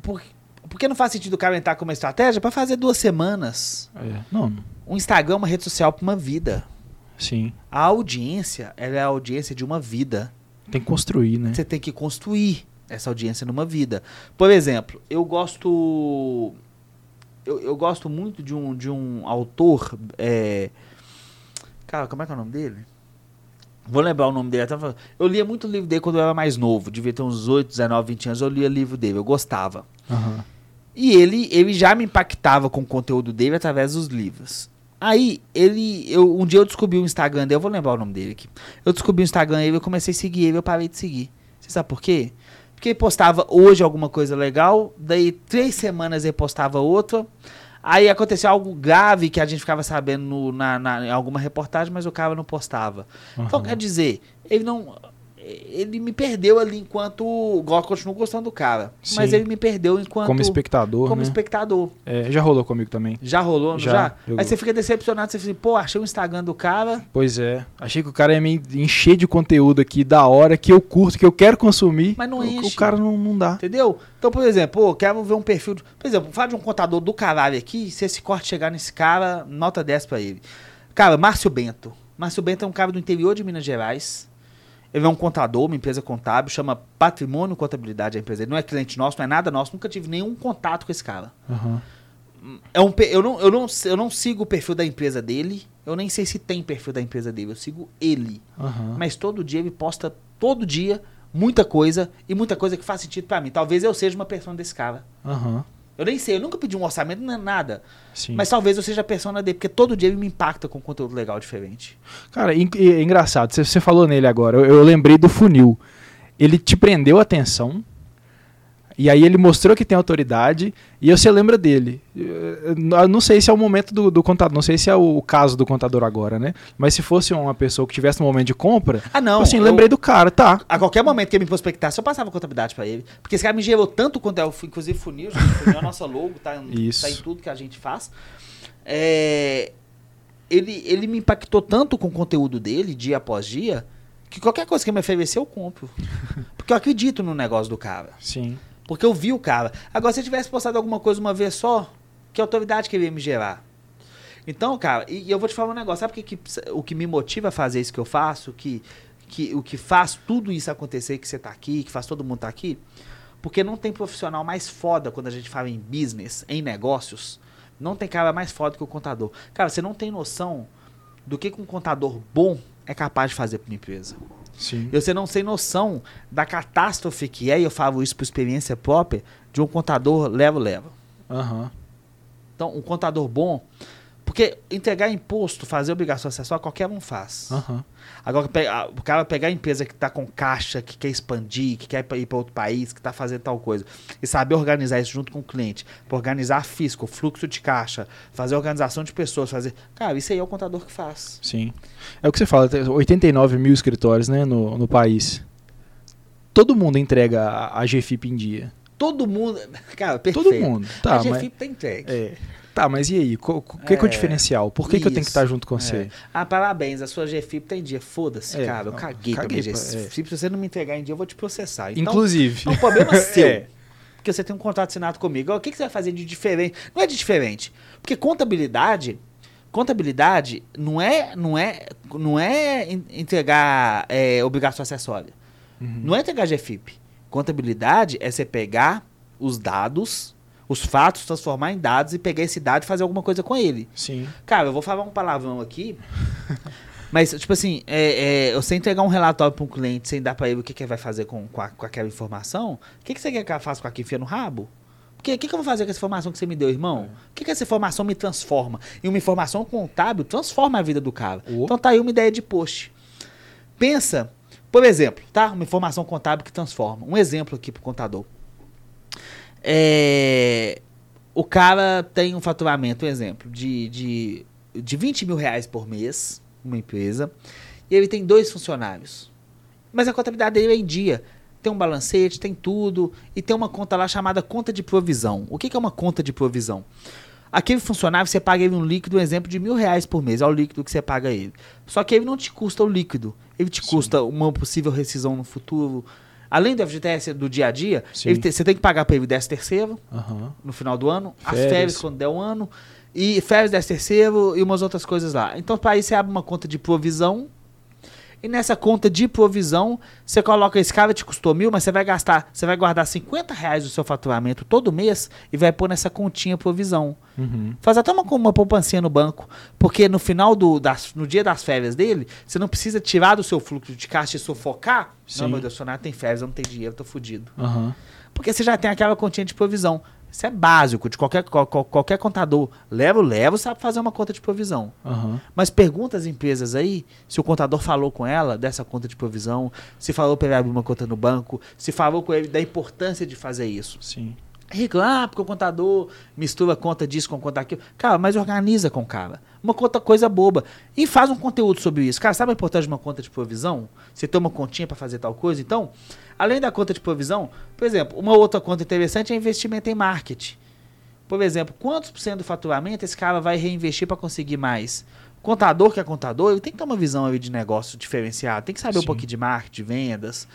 Por, porque não faz sentido o cara entrar com uma estratégia pra fazer duas semanas. É. Não, O Instagram é uma rede social pra uma vida. sim. A audiência, ela é a audiência de uma vida. Tem que construir, né? Você tem que construir essa audiência numa vida. Por exemplo, eu gosto. Eu, eu gosto muito de um, de um autor. É, cara, como é que é o nome dele? Vou lembrar o nome dele. Eu lia muito livro dele quando eu era mais novo. Devia ter uns 8, 19, 20 anos. Eu lia livro dele. Eu gostava. Aham. E ele, ele já me impactava com o conteúdo dele através dos livros. Aí, ele. Eu, um dia eu descobri o Instagram dele, eu vou lembrar o nome dele aqui. Eu descobri o Instagram dele, eu comecei a seguir ele, eu parei de seguir. Você sabe por quê? Porque ele postava hoje alguma coisa legal, daí três semanas ele postava outra. Aí aconteceu algo grave que a gente ficava sabendo no- na, na- em alguma reportagem, mas o cara não postava. Então, Aham. quer dizer, ele não. Ele me perdeu ali enquanto. Eu continuo gostando do cara. Mas Sim. ele me perdeu enquanto. Como espectador, como né? espectador. É, já rolou comigo também. Já rolou, Já, já? eu- Aí você fica decepcionado, você fica assim, pô, achei o Instagram do cara. Pois é. Achei que o cara ia me encher de conteúdo aqui da hora, que eu curto, que eu quero consumir. Mas não O- enche. O cara não, não dá. Entendeu? Então, por exemplo, pô, quero ver um perfil. de- Por exemplo, fala de um contador do caralho aqui. Se esse corte chegar nesse cara, nota 10 pra ele. Cara, Márcio Bento. Márcio Bento é um cara do interior de Minas Gerais. Ele é um contador, uma empresa contábil, chama Patrimônio Contabilidade a empresa dele. Não é cliente nosso, não é nada nosso, nunca tive nenhum contato com esse cara. Aham. É um, eu, não, eu, não, eu não sigo o perfil da empresa dele, eu nem sei se tem perfil da empresa dele, eu sigo ele. Aham. Mas todo dia ele posta, todo dia, muita coisa, e muita coisa que faz sentido pra mim. Talvez eu seja uma persona desse cara. Aham. Eu nem sei, eu nunca pedi um orçamento, não é nada. Sim. Mas talvez eu seja a persona dele, porque todo dia ele me impacta com conteúdo legal diferente. Cara, e- é engraçado, você, você falou nele agora, eu, eu lembrei do funil. Ele te prendeu a atenção, e aí ele mostrou que tem autoridade, e você lembra dele. Eu não sei se é o momento do, do contador, não sei se é o, o caso do contador agora, né? Mas se fosse uma pessoa que tivesse no momento de compra, Ah, não. assim, eu- lembrei do cara, tá. A qualquer momento que ele me prospectasse, eu passava contabilidade pra ele. Porque esse cara me gerou tanto conteúdo, inclusive funil, gente, funil é a nossa logo, tá, em- Isso. tá em tudo que a gente faz. É, ele, ele me impactou tanto com o conteúdo dele, dia após dia, que qualquer coisa que ele me oferecer, eu compro. Porque eu acredito no negócio do cara. Sim. Porque eu vi o cara. Agora, se eu tivesse postado alguma coisa uma vez só, que autoridade que ele ia me gerar? Então, cara, e, e eu vou te falar um negócio. Sabe o que, que- o que me motiva a fazer isso que eu faço? Que, que, o que faz tudo isso acontecer, que você tá aqui, que faz todo mundo tá aqui? Porque não tem profissional mais foda quando a gente fala em business, em negócios. Não tem cara mais foda que o contador. Cara, você não tem noção do que, que um contador bom é capaz de fazer para uma empresa. Sim. E você não tem noção da catástrofe que é, e eu falo isso por experiência própria, de um contador leva-leva. Aham. Então, um contador bom. Porque entregar imposto, fazer obrigação acessória, qualquer um faz. Aham. Agora, o cara pegar a empresa que está com caixa, que quer expandir, que quer ir para outro país, que está fazendo tal coisa, e saber organizar isso junto com o cliente, organizar fisco, fluxo de caixa, fazer organização de pessoas, fazer. Cara, isso aí é o contador que faz. Sim. É o que você fala, tem 89 mil escritórios né, no, no país. Todo mundo entrega a, a GFIP em dia. Todo mundo. Cara, perfeito. Todo mundo. Tá, a mas, GFIP tem entregue. é. Tá, mas e aí? O que, que é o É, diferencial? Por que, que eu tenho que estar junto com É. você? Ah, parabéns, a sua GFIP tem dia. Foda-se, É, cara. Eu não, caguei, pra caguei minha pra- GFIP. Se você não me entregar em dia, eu vou te processar. Então, Inclusive. é um problema seu. É. Porque você tem um contrato assinado comigo. O que, que você vai fazer de diferente? Não é de diferente. Porque contabilidade. Contabilidade não é, não é, não é en- entregar é, obrigação acessória. Uhum. Não é entregar GFIP. Contabilidade é você pegar os dados, os fatos, transformar em dados e pegar esse dado e fazer alguma coisa com ele. Sim. Cara, eu vou falar um palavrão aqui. Mas, tipo assim, é, é, você entregar um relatório para um cliente sem dar para ele o que, que ele vai fazer com, com, a- com aquela informação, o que, que você quer que ela faça com aquilo? Enfia no rabo? O que, que eu vou fazer com essa informação que você me deu, irmão? O que, que essa informação me transforma? E uma informação contábil transforma a vida do cara. Oh. Então tá aí uma ideia de post. Pensa, por exemplo, tá? Uma informação contábil que transforma. Um exemplo aqui pro contador. É, o cara tem um faturamento, um exemplo, de, de, de 20 mil reais por mês, uma empresa, e ele tem dois funcionários. Mas a contabilidade dele é em dia. Tem um balancete, tem tudo, e tem uma conta lá chamada conta de provisão. O que, que é uma conta de provisão? Aquele funcionário, você paga ele um líquido, um exemplo, de mil reais por mês. É o líquido que você paga ele. Só que ele não te custa o líquido. Ele te Sim. custa uma possível rescisão no futuro. Além do FGTS do dia a dia, te- você tem que pagar para ele 10 terceiro Aham. no final do ano, as Férias. férias quando der um ano, e férias 10 terceiro e umas outras coisas lá. Então, para isso, você abre uma conta de provisão. E nessa conta de provisão, você coloca esse cara te custou mil, mas você vai gastar, você vai guardar 50 reais do seu faturamento todo mês e vai pôr nessa continha provisão. Uhum. Faz até uma, uma poupancinha no banco. Porque no final do. Das, no dia das férias dele, você não precisa tirar do seu fluxo de caixa e sufocar. Sim. Não, meu Deus, tem férias, eu não tenho dinheiro, eu tô fudido. Aham. Porque você já tem aquela continha de provisão. Isso é básico de qualquer, qual- qual- qualquer contador. Leva, leva, sabe fazer uma conta de provisão. Aham. Mas pergunta às empresas aí se o contador falou com ela dessa conta de provisão, se falou para ele abrir uma conta no banco, se falou com ele da importância de fazer isso. Sim. Reclama, ah, porque o contador mistura conta disso com conta daquilo. Cara, mas organiza com o cara. Uma conta coisa boba. E faz um conteúdo sobre isso. Cara, sabe a importância de uma conta de provisão? Você tem uma continha para fazer tal coisa? Então, além da conta de provisão, por exemplo, uma outra conta interessante é investimento em marketing. Por exemplo, quantos por cento do faturamento esse cara vai reinvestir para conseguir mais? Contador que é contador, ele tem que ter uma visão ali de negócio diferenciada, tem que saber um Sim. pouquinho de marketing, vendas.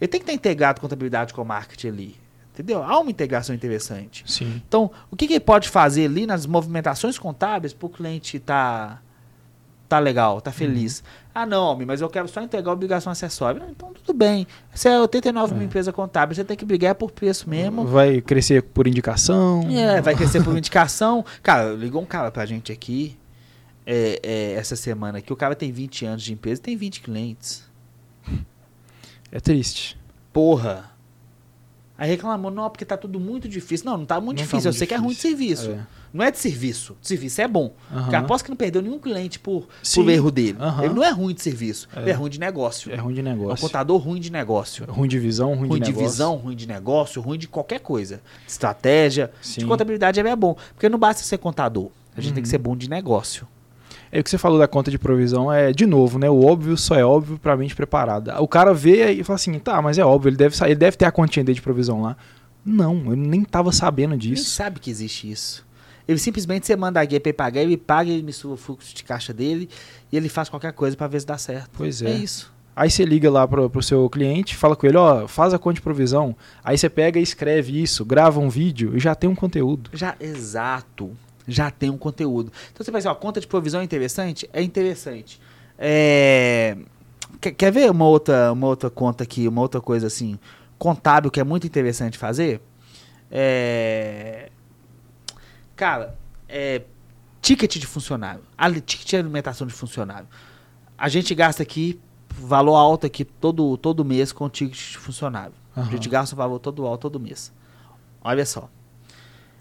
Ele tem que estar integrado contabilidade com marketing ali. Entendeu? Há uma integração interessante. Sim. Então, o que, que ele pode fazer ali nas movimentações contábeis para o cliente tá, tá legal, tá feliz? Ah, não, homem, mas eu quero só entregar a obrigação acessória. Ah, Então, tudo bem. Você é 89 mil É. empresa contábil, você tem que brigar por preço mesmo. Vai crescer por indicação. É, vai crescer por indicação. Cara, ligou um cara pra gente aqui é, é, essa semana aqui. O cara tem 20 anos de empresa e tem 20 clientes. É triste. Porra. Aí reclamou, não, porque tá tudo muito difícil. Não, não tá muito Não tá difícil. eu muito sei que é ruim de difícil. serviço. É. Não é de serviço. De serviço é bom. Porque aposto que não perdeu nenhum cliente por, Sim. por erro dele. Ele não é ruim de serviço. É. Ele é ruim de negócio. É ruim de É um negócio. contador ruim de negócio. Ruim de visão, ruim, Ruim de de, negócio. visão, ruim de negócio, ruim de qualquer coisa. De estratégia. Sim. De contabilidade é bom. Porque não basta ser contador. A gente tem que Uhum. ser bom de negócio. É o que você falou da conta de provisão, é de novo, né? O óbvio só é óbvio pra mente preparada. O cara vê e fala assim, tá, mas é óbvio, ele deve, sa- ele deve ter a continha dele de provisão lá. Não, eu nem tava sabendo disso. sabe que existe isso. Ele simplesmente você manda a ele pagar, ele paga, ele mistura o fluxo de caixa dele e ele faz qualquer coisa pra ver se dá certo. Pois É é. isso. Aí você liga lá pro, pro seu cliente, fala com ele, ó, faz a conta de provisão. Aí você pega e escreve isso, grava um vídeo e já tem um conteúdo. Já, exato. Já tem um conteúdo. Então você vai dizer, ó, conta de provisão é interessante? É interessante. É, Quer, quer ver uma outra, uma outra conta aqui, uma outra coisa assim, contábil que é muito interessante fazer? É... Cara, é... ticket de funcionário. Ticket de alimentação de funcionário. A gente gasta aqui valor alto aqui todo, todo mês com ticket de funcionário. A Aham. gente gasta um valor todo alto todo mês. Olha só.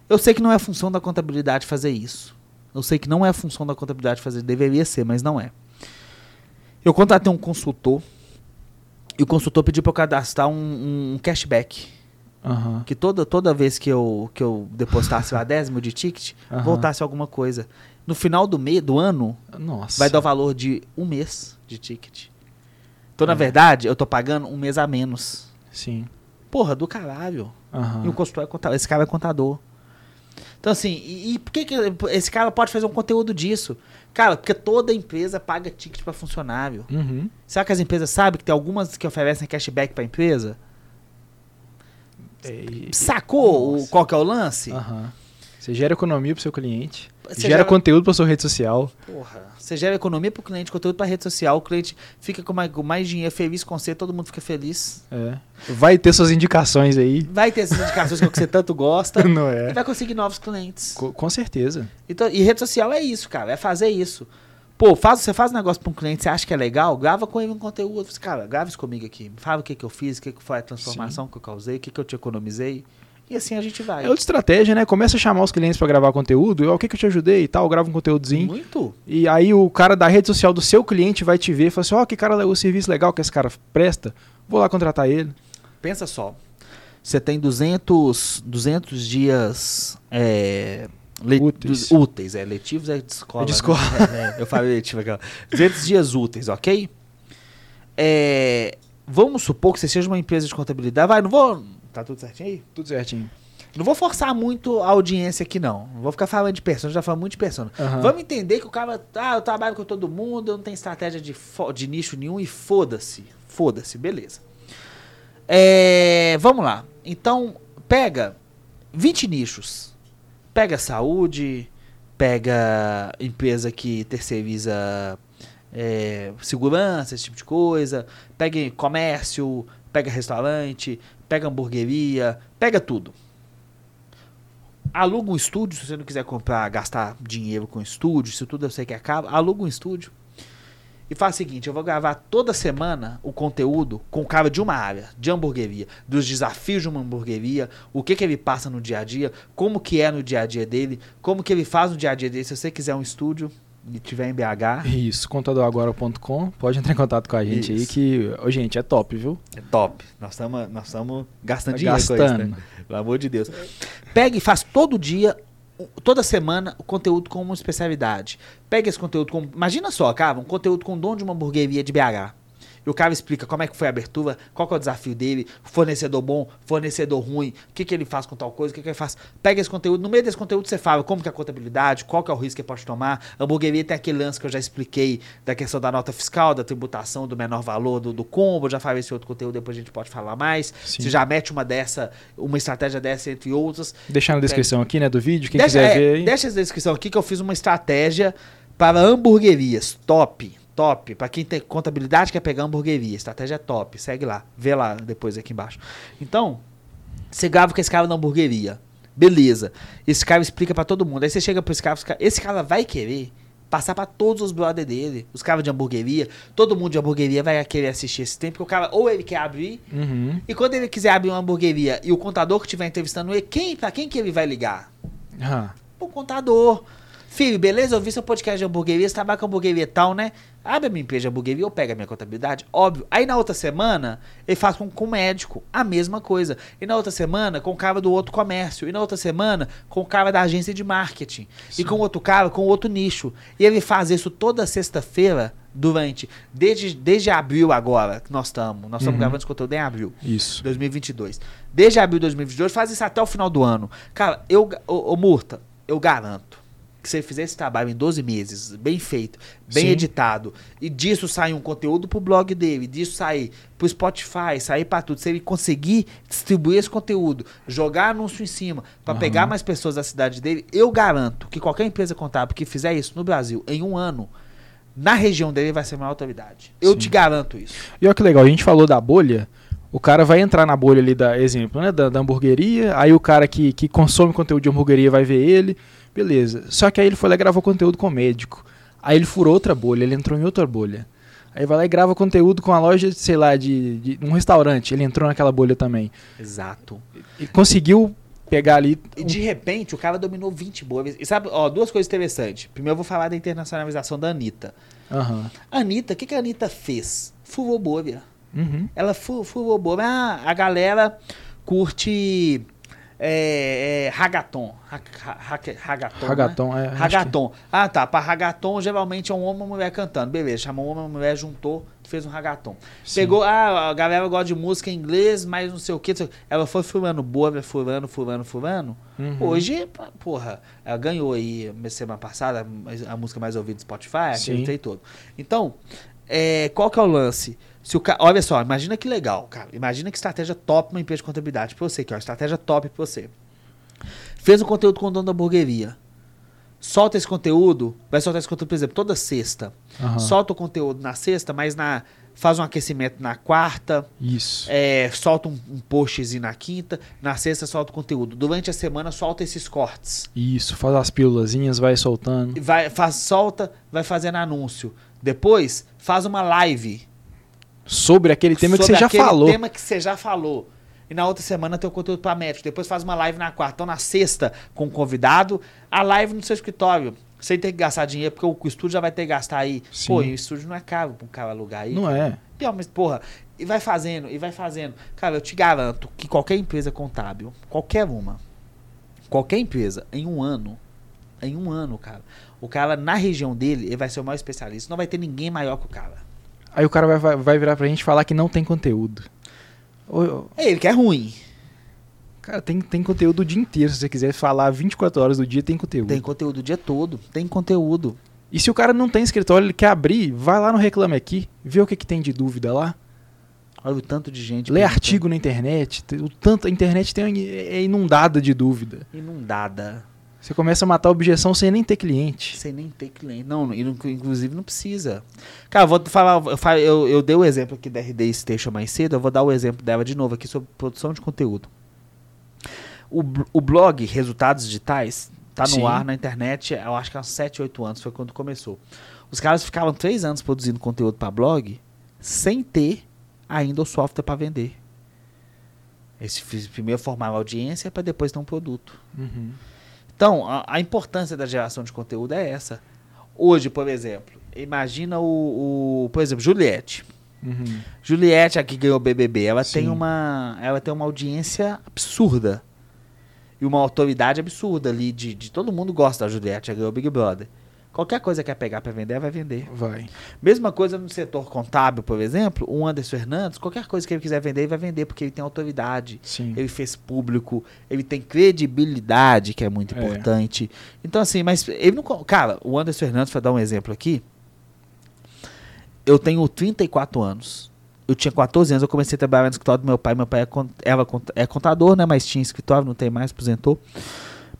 Eu sei que não é função da contabilidade fazer isso. Eu sei que não é função da contabilidade fazer, deveria ser, mas não é. Eu contratei um consultor e o consultor pediu para eu cadastrar um, um cashback. Aham. Que toda, toda vez que eu, que eu depositasse lá 10 mil de ticket, Aham. voltasse alguma coisa. No final do, mês, do ano, Nossa. vai dar o valor de um mês de ticket. Então, na É. verdade, eu tô pagando um mês a menos. Sim. Porra, do caralho. Aham. E o consultor é contador. Esse cara é contador. Então, assim, e, e por que, que esse cara pode fazer um conteúdo disso? Cara, porque toda empresa paga ticket para funcionário. Uhum. Será que as empresas sabem que tem algumas que oferecem cashback para empresa? É, e- Sacou o, qual que é o lance? Aham. Você gera economia pro seu cliente. Você gera, conteúdo pra sua rede social. Porra, você gera economia pro cliente, conteúdo pra rede social, o cliente fica com mais, com mais dinheiro, feliz com você, todo mundo fica feliz. É. Vai ter suas indicações aí. Vai ter essas indicações que você tanto gosta Não e é? vai conseguir novos clientes. Co- Com certeza. Então, e rede social é isso, cara, é fazer isso. Pô, faz, você faz um negócio pra um cliente, você acha que é legal, grava com ele um conteúdo. Cara, grava isso comigo aqui. Fala o que, que eu fiz, o que, que foi a transformação que eu causei, o que, que eu te economizei. E assim a gente vai. É outra estratégia, né? Começa a chamar os clientes pra gravar conteúdo. Eu, o que, que eu te ajudei e tal, grava um conteúdozinho. Muito. E aí o cara da rede social do seu cliente vai te ver e fala assim: ó, que cara, o serviço legal que esse cara presta, vou lá contratar ele. Pensa só. Você tem 200, 200 dias é, le- Úteis. dos- úteis, é, letivos é de escola. É de né? escola. É, é, eu falei letivo aqui, ó. 200 dias úteis, ok? É, vamos supor que você seja uma empresa de contabilidade. Vai, não vou. Tá tudo certinho aí? Tudo certinho. Não vou forçar muito a audiência aqui, não. Não vou ficar falando de persona, já falando muito de persona. Aham. Vamos entender que o cara. Ah, eu trabalho com todo mundo, eu não tenho estratégia de, de nicho nenhum e foda-se. Foda-se, beleza. É, vamos lá. Então, pega 20 nichos. Pega saúde, pega empresa que terceiriza é, segurança, esse tipo de coisa. Pega comércio, pega restaurante, pega hamburgueria, pega tudo. Aluga um estúdio, se você não quiser comprar, gastar dinheiro com estúdio, isso tudo eu sei que caro, aluga um estúdio. E faz o seguinte, eu vou gravar toda semana o conteúdo com o cara de uma área, de hamburgueria, dos desafios de uma hamburgueria, o que que ele passa no dia a dia, como que é no dia a dia dele, como que ele faz no dia a dia dele. Se você quiser um estúdio e tiver em BH, Isso, contadoragora.com. Pode entrar em contato com a gente aí Isso. que, ô, gente, é top, viu? é top. Nós estamos nós tamo gastando Tá dinheiro com isso, gastando. né? Pelo amor de Deus. Pega e faz todo dia, toda semana, o conteúdo com uma especialidade. Pega esse conteúdo com. Imagina só, cara, um conteúdo com o dono de uma hamburgueria de BH. E o cara explica como é que foi a abertura, qual é o desafio dele, fornecedor bom, fornecedor ruim, o que, que ele faz com tal coisa, o que, que ele faz. Pega esse conteúdo, no meio desse conteúdo você fala como que é a contabilidade, qual que é o risco que pode tomar. A hamburgueria tem aquele lance que eu já expliquei da questão da nota fiscal, da tributação, do menor valor, do, do combo. Já falei esse outro conteúdo, depois a gente pode falar mais. Sim. Você já mete uma dessa, uma estratégia dessa entre outras. Deixar na descrição aqui, né, do vídeo, quem deixa, quiser é, ver aí. deixa essa descrição aqui que eu fiz uma estratégia para hamburguerias. Top, top. Para quem tem contabilidade quer pegar hamburgueria. Estratégia top. Segue lá. Vê lá depois aqui embaixo. Então, você grava com esse cara na hamburgueria. Beleza. Esse cara explica para todo mundo. Aí você chega para esse cara, esse cara- vai querer passar para todos os brother dele, os caras de hamburgueria, todo mundo de hamburgueria vai querer assistir esse tempo, porque o cara ou ele quer abrir Uhum. e quando ele quiser abrir uma hamburgueria e o contador que estiver entrevistando ele, quem, para quem que ele vai ligar? Ah, O contador. Filho, beleza? Eu vi seu podcast de hamburgueria, você trabalha com hamburgueria e tal, né? Abre a minha empresa de hamburgueria ou pega a minha contabilidade. Óbvio. Aí na outra semana, ele faz com, com o médico. A mesma coisa. E na outra semana, com o cara do outro comércio. E na outra semana, com o cara da agência de marketing. E com outro cara, com outro nicho. E ele faz isso toda sexta-feira, durante. Desde, desde abril agora, que nós estamos. Nós estamos Uhum. gravando esse conteúdo em abril. isso. 2022. Desde abril de 2022, faz isso até o final do ano. Cara, eu, ô, ô Murta, eu garanto que se você fizer esse trabalho em 12 meses, bem feito, bem Sim. editado, e disso sair um conteúdo pro blog dele, disso sair pro Spotify, sair pra tudo, se ele conseguir distribuir esse conteúdo, jogar anúncio em cima, pra Aham. pegar mais pessoas da cidade dele, eu garanto que qualquer empresa contábil que fizer isso no Brasil em um ano, na região dele vai ser uma autoridade. Eu Sim. te garanto isso. E olha que legal, a gente falou da bolha. O cara vai entrar na bolha ali, da exemplo, né? Da, da hamburgueria. Aí o cara que, que consome conteúdo de hamburgueria vai ver ele. Beleza. Só que aí ele foi lá e gravou conteúdo com o médico. Aí ele furou outra bolha, ele entrou em outra bolha. Aí vai lá e grava conteúdo com a loja, sei lá, de, de um restaurante. Ele entrou naquela bolha também. Exato. E conseguiu pegar ali. E de repente o cara dominou 20 boas. E sabe, ó, duas coisas interessantes. Primeiro eu vou falar da internacionalização da Anitta. A Anitta, o que, que a Anitta fez? Furou bolha. Uhum. Ela fu- furou bolha. Ah, a galera curte é, é, ragaton. Ra- ra- ra- Ragaton. né? Ragaton, é. acho que- Ragaton. Ah, tá. Pra ragaton, geralmente é um homem e uma mulher cantando. Beleza, chamou um homem e uma mulher, juntou, fez um ragaton. Sim. Pegou, ah, a galera gosta de música em inglês, mas não sei o que. Ela foi furando boa, furando, furando, furando. Uhum. Hoje, porra, ela ganhou aí semana passada a música mais ouvida do Spotify, aquele todo. Então, é, qual que é o lance? Se o ca... Olha só, imagina que legal, cara. Imagina que estratégia top uma empresa de contabilidade pra você, que é uma estratégia top pra você. Fez um conteúdo com o dono da hamburgueria. Solta esse conteúdo, vai soltar esse conteúdo, por exemplo, toda sexta. Aham. Solta o conteúdo na sexta, mas na faz um aquecimento na quarta, Isso. é, solta um, um postzinho na quinta, na sexta solta o conteúdo. Durante a semana solta esses cortes. Isso, faz as pílulazinhas, vai soltando. Vai, faz, solta, vai fazendo anúncio. Depois, faz uma live. Sobre aquele tema que sobre você já aquele falou. tema que você já falou. E na outra semana tem o conteúdo para médico. Depois faz uma live na quarta. Então na sexta, com o convidado, a live no seu escritório. Sem ter que gastar dinheiro, porque o estúdio já vai ter que gastar aí. Sim. Pô, e o estúdio não é caro pra um cara alugar aí. Não é. E, ó, mas, porra, e vai fazendo, e vai fazendo. Cara, eu te garanto que qualquer empresa contábil, qualquer uma, qualquer empresa, em um ano, em um ano, cara, o cara na região dele, ele vai ser o maior especialista. Não vai ter ninguém maior que o cara. Aí o cara vai, vai, vai virar pra gente falar que não tem conteúdo. É ele que é ruim. Cara, tem, tem conteúdo o dia inteiro. Se você quiser falar 24 horas do dia, tem conteúdo. Tem conteúdo o dia todo. Tem conteúdo. E se o cara não tem escritório, ele quer abrir, vai lá no Reclame Aqui, vê o que, que tem de dúvida lá. Olha o tanto de gente. Lê artigo na internet. O tanto, a internet tem, é inundada de dúvida. Inundada. Você começa a matar a objeção sem nem ter cliente. Sem nem ter cliente. Não, inclusive não precisa. Cara, eu vou falar. Eu, eu, dei o exemplo aqui da RD Station mais cedo, eu vou dar o exemplo dela de novo aqui sobre produção de conteúdo. O, o blog Resultados Digitais tá no Sim. ar na internet, eu acho que há uns 7, 8 anos foi quando começou. Os caras ficavam 3 anos produzindo conteúdo para blog sem ter ainda o software para vender. Eles fiz- primeiro formavam audiência para depois ter um produto. Uhum. Então, a, a importância da geração de conteúdo é essa. Hoje, por exemplo, imagina o, o- por exemplo, Juliette. Uhum. Juliette, a que ganhou o BBB, ela tem uma, ela tem uma audiência absurda e uma autoridade absurda ali de, de todo mundo gosta da Juliette, ela ganhou o Big Brother. Qualquer coisa que quer pegar para vender, vai vender. Vai. Mesma coisa no setor contábil, por exemplo, o Anderson Fernandes, qualquer coisa que ele quiser vender, ele vai vender porque ele tem autoridade Sim. ele fez público, ele tem credibilidade, que é muito É. importante. Então, assim, mas ele não. Cara, o Anderson Fernandes, para dar um exemplo aqui, eu tenho 34 anos. Eu tinha 14 anos, eu comecei a trabalhar no escritório do meu pai. Meu pai é, é contador, né? Mas tinha escritório, não tem mais, aposentou.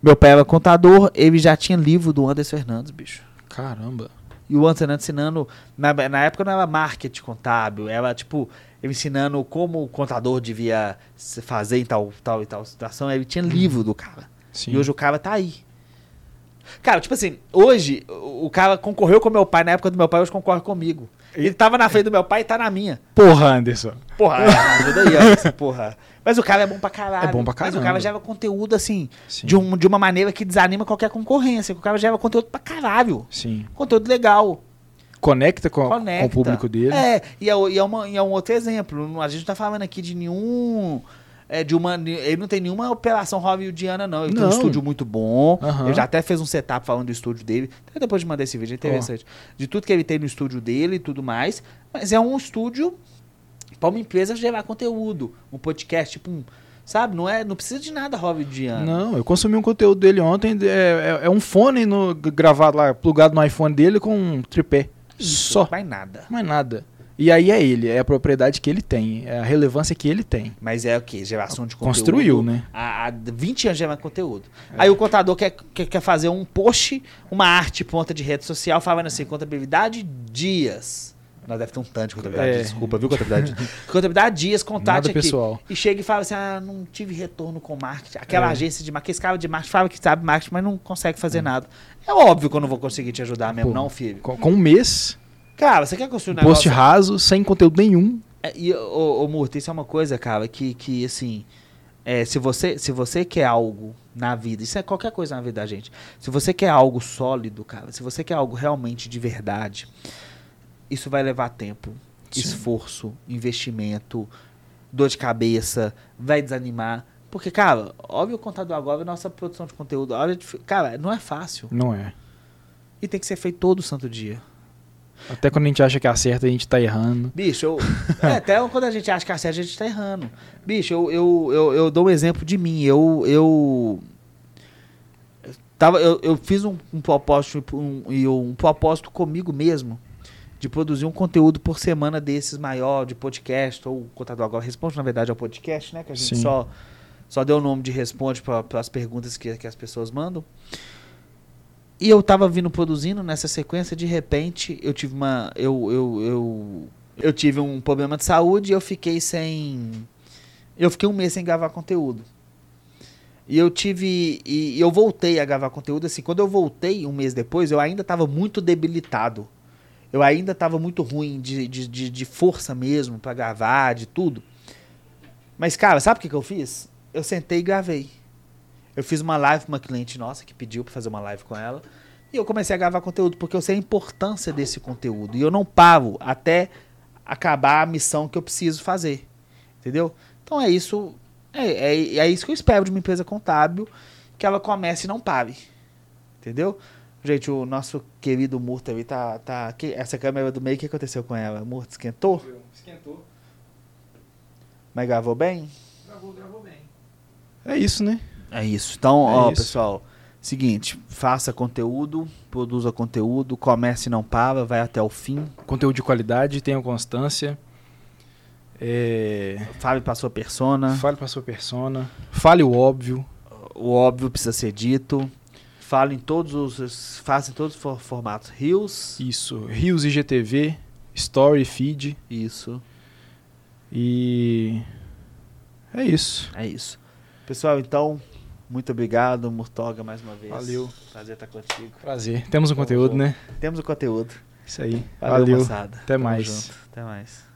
Meu pai era contador, ele já tinha livro do Anderson Fernandes, bicho. Caramba. E o Fernandes ensinando. Na, na época não era marketing contábil, era tipo, ele ensinando como o contador devia fazer em tal, tal e tal situação. Ele tinha livro do cara. Sim. E hoje o cara tá aí. Cara, tipo assim, hoje o o cara concorreu com meu pai, na época do meu pai, hoje concorre comigo. Ele tava na frente do meu pai e tá na minha. Porra, Anderson. Porra, ajuda aí, Anderson, porra. Mas o cara é bom pra caralho. É bom pra Mas o cara gera conteúdo assim, Sim. de, um, de uma maneira que desanima qualquer concorrência. O cara gera conteúdo pra caralho. Sim. Conteúdo legal. Conecta com, Conecta. com o público dele. É, e é, e é, uma, e é um outro exemplo. Não- A gente não tá falando aqui de nenhum. É, de uma, ele não tem nenhuma operação hollywoodiana, não. Ele tem um Não. estúdio muito bom. Ele já até fez um setup falando do estúdio dele. Até depois de mandar esse vídeo, é interessante. De tudo que ele tem no estúdio dele e tudo mais. Mas é um estúdio para uma empresa gerar conteúdo. Um podcast, tipo um. Sabe? Não, é, não precisa de nada hollywoodiano. Não, eu consumi um conteúdo dele ontem. É, é- é um fone no- gravado lá, plugado no iPhone dele com um tripé. Isso, Só. Mais nada. Mais nada. E aí é ele, é a propriedade que ele tem, é a relevância que ele tem. Mas é o quê? Geração de conteúdo. Construiu, né? Há, há 20 anos gerando conteúdo. Aí o contador quer, quer, quer fazer um post, uma arte ponta de rede social, falando assim, contabilidade dias. Nós deve ter um tanto de contabilidade, É. desculpa, viu, contabilidade? contabilidade dias, contate Nada aqui. pessoal. E chega e fala assim, ah, não tive retorno com marketing. Aquela É. agência de marketing, esse cara de marketing fala que sabe marketing, mas não consegue fazer nada. É óbvio que eu não vou conseguir te ajudar mesmo, Pô, não, filho. Com, com um mês, Cara, você quer construir um post negócio... raso, sem conteúdo nenhum. É, e, ô, ô Murta, isso é uma coisa, cara, que, que assim, é, se, você, se você quer algo na vida, isso é qualquer coisa na vida da gente, se você quer algo sólido, cara, se você quer algo realmente de verdade, isso vai levar tempo, Sim. esforço, investimento, dor de cabeça, vai desanimar. Porque, cara, óbvio o contador agora, nossa produção de conteúdo, olha, dif- cara, não é fácil. Não é. E tem que ser feito todo santo dia. Até quando a gente acha que acerta, a gente tá errando. Bicho, eu, é, até quando a gente acha que acerta, a gente tá errando. Bicho, eu, eu, eu, eu dou um exemplo de mim. Eu. eu tava, eu, eu fiz um, um propósito um, e um propósito comigo mesmo de produzir um conteúdo por semana desses maior, de podcast, ou o contador agora responde, na verdade, ao podcast, né? Que a gente Sim. só, só deu o nome de responde para as perguntas que, que as pessoas mandam. E eu tava vindo produzindo nessa sequência, de repente eu tive uma. Eu, eu, eu, Eu tive um problema de saúde e eu fiquei sem. Eu fiquei um mês sem gravar conteúdo. E eu tive. E eu voltei a gravar conteúdo. Assim, quando eu voltei um mês depois, eu ainda estava muito debilitado. Eu ainda estava muito ruim de, de, de, de força mesmo para gravar, de tudo. Mas, cara, sabe o que, que eu fiz? Eu sentei e gravei. Eu fiz uma live com uma cliente nossa que pediu para fazer uma live com ela. E eu comecei a gravar conteúdo, porque eu sei a importância desse conteúdo. E eu não paro até acabar a missão que eu preciso fazer. Entendeu? Então é isso. É, é, é isso que eu espero de uma empresa contábil, que ela comece e não pare. Entendeu? Gente, o nosso querido Murta ali tá. tá que, essa câmera do meio, o que aconteceu com ela? Murta esquentou? Esquentou. Mas gravou bem? Gravou, gravou bem. É isso, né? É isso. Então, É ó, isso. pessoal, seguinte, faça conteúdo, produza conteúdo, comece e não para, vai até o fim, Conteúdo de qualidade, tenha constância. É, fale pra sua persona, Fale pra sua persona. Fale o óbvio. o óbvio precisa ser dito. Fale em todos os, faça em todos os for- formatos. Rios, Isso. Rios IGTV, Story, Feed. isso, E. É isso. é isso. Pessoal, então, muito obrigado, Murtoga, mais uma vez. Valeu. Prazer estar contigo. Prazer. Temos um conteúdo, junto. né? Temos o conteúdo. Isso aí. Valeu, Valeu. moçada. Até Tamo mais. junto. Até mais.